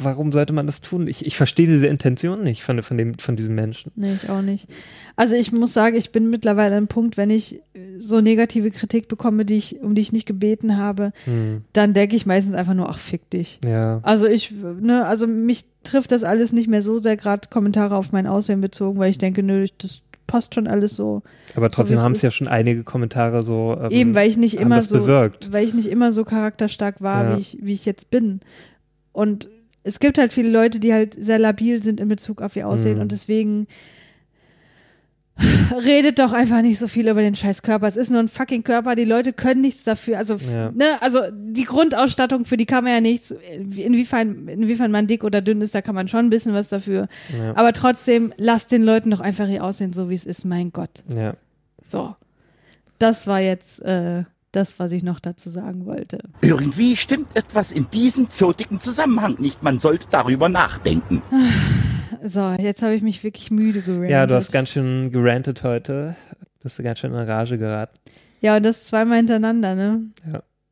Warum sollte man das tun? Ich, ich verstehe diese Intention nicht von, von, dem, von diesem Menschen. Nee, ich auch nicht. Also ich muss sagen, ich bin mittlerweile an einem Punkt, wenn ich so negative Kritik bekomme, die ich, um die ich nicht gebeten habe, Hm, dann denke ich meistens einfach nur, ach, fick dich. ja. Also ich, ne, also mich trifft das alles nicht mehr so sehr, gerade Kommentare auf mein Aussehen bezogen, weil ich denke, nö, ich- das passt schon alles so. Aber trotzdem es haben es ja schon einige Kommentare so. Ähm, Eben, weil ich nicht immer so, bewirkt. weil ich nicht immer so charakterstark war, Ja. wie ich, wie ich jetzt bin. Und es gibt halt viele Leute, die halt sehr labil sind in Bezug auf ihr Aussehen Mhm. und deswegen redet doch einfach nicht so viel über den scheiß Körper. Es ist nur ein fucking Körper, die Leute können nichts dafür. Also, Ja. ne, also die Grundausstattung, für die kann man ja nichts. Inwiefern, inwiefern man dick oder dünn ist, da kann man schon ein bisschen was dafür. Ja. Aber trotzdem, lasst den Leuten doch einfach ihr Aussehen so, wie es ist, mein Gott. Ja. So. Das war jetzt äh, das, was ich noch dazu sagen wollte. Irgendwie stimmt etwas in diesem zotigen Zusammenhang nicht. Man sollte darüber nachdenken. So, jetzt habe ich mich wirklich müde gerantet. ja, du hast ganz schön gerantet heute. Bist du ganz schön in Rage geraten. Ja, und das zweimal hintereinander, ne?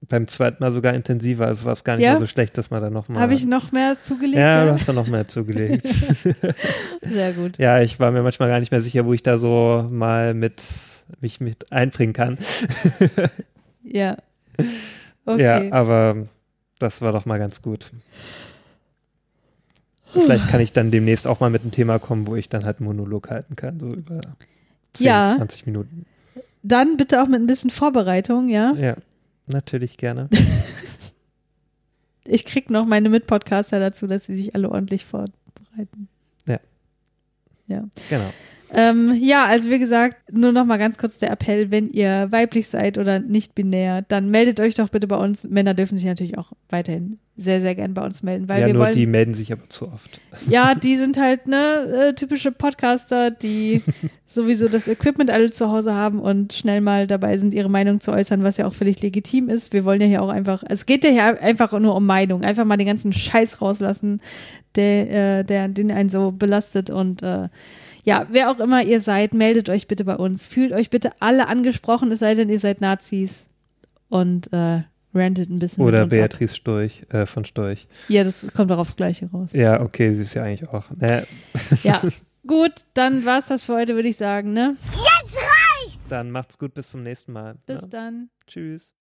beim zweiten Mal sogar intensiver. Also war es gar nicht Ja? mehr so schlecht, dass man da nochmal. Habe ich noch mehr zugelegt? Ja, du Ja, hast da noch mehr zugelegt. Sehr gut. ja, ich war mir manchmal gar nicht mehr sicher, wo ich da so mal mit mich mit einbringen kann. Ja. Okay. Ja, aber das war doch mal ganz gut. Vielleicht kann ich dann demnächst auch mal mit einem Thema kommen, wo ich dann halt einen Monolog halten kann, so über 10, Ja. 20 Minuten. Dann bitte auch mit ein bisschen Vorbereitung, ja. Ja, natürlich gerne. Ich krieg noch meine Mitpodcaster dazu, dass sie sich alle ordentlich vorbereiten. Genau. Ähm, ja, also wie gesagt, nur noch mal ganz kurz der Appell, wenn ihr weiblich seid oder nicht binär, dann meldet euch doch bitte bei uns. Männer dürfen sich natürlich auch weiterhin sehr, sehr gern bei uns melden, weil ja, wir nur wollen. die melden sich aber zu oft. Ja, die sind halt ne äh, typische Podcaster, die sowieso das Equipment alle zu Hause haben und schnell mal dabei sind, ihre Meinung zu äußern, was ja auch völlig legitim ist. Wir wollen ja hier auch einfach, es geht ja hier einfach nur um Meinung, einfach mal den ganzen Scheiß rauslassen, der, äh, der den einen so belastet und äh, ja, wer auch immer ihr seid, meldet euch bitte bei uns. Fühlt euch bitte alle angesprochen, es sei denn, ihr seid Nazis und äh, rantet ein bisschen. Oder mit uns ab. Beatrice Storch, äh, von Storch. Ja, das kommt doch aufs Gleiche raus. Ja, okay, sie ist ja eigentlich auch. Ne, Ja, gut, dann war's das für heute, würde ich sagen, ne? dann macht's gut, bis zum nächsten Mal. Bis ne? dann. Tschüss.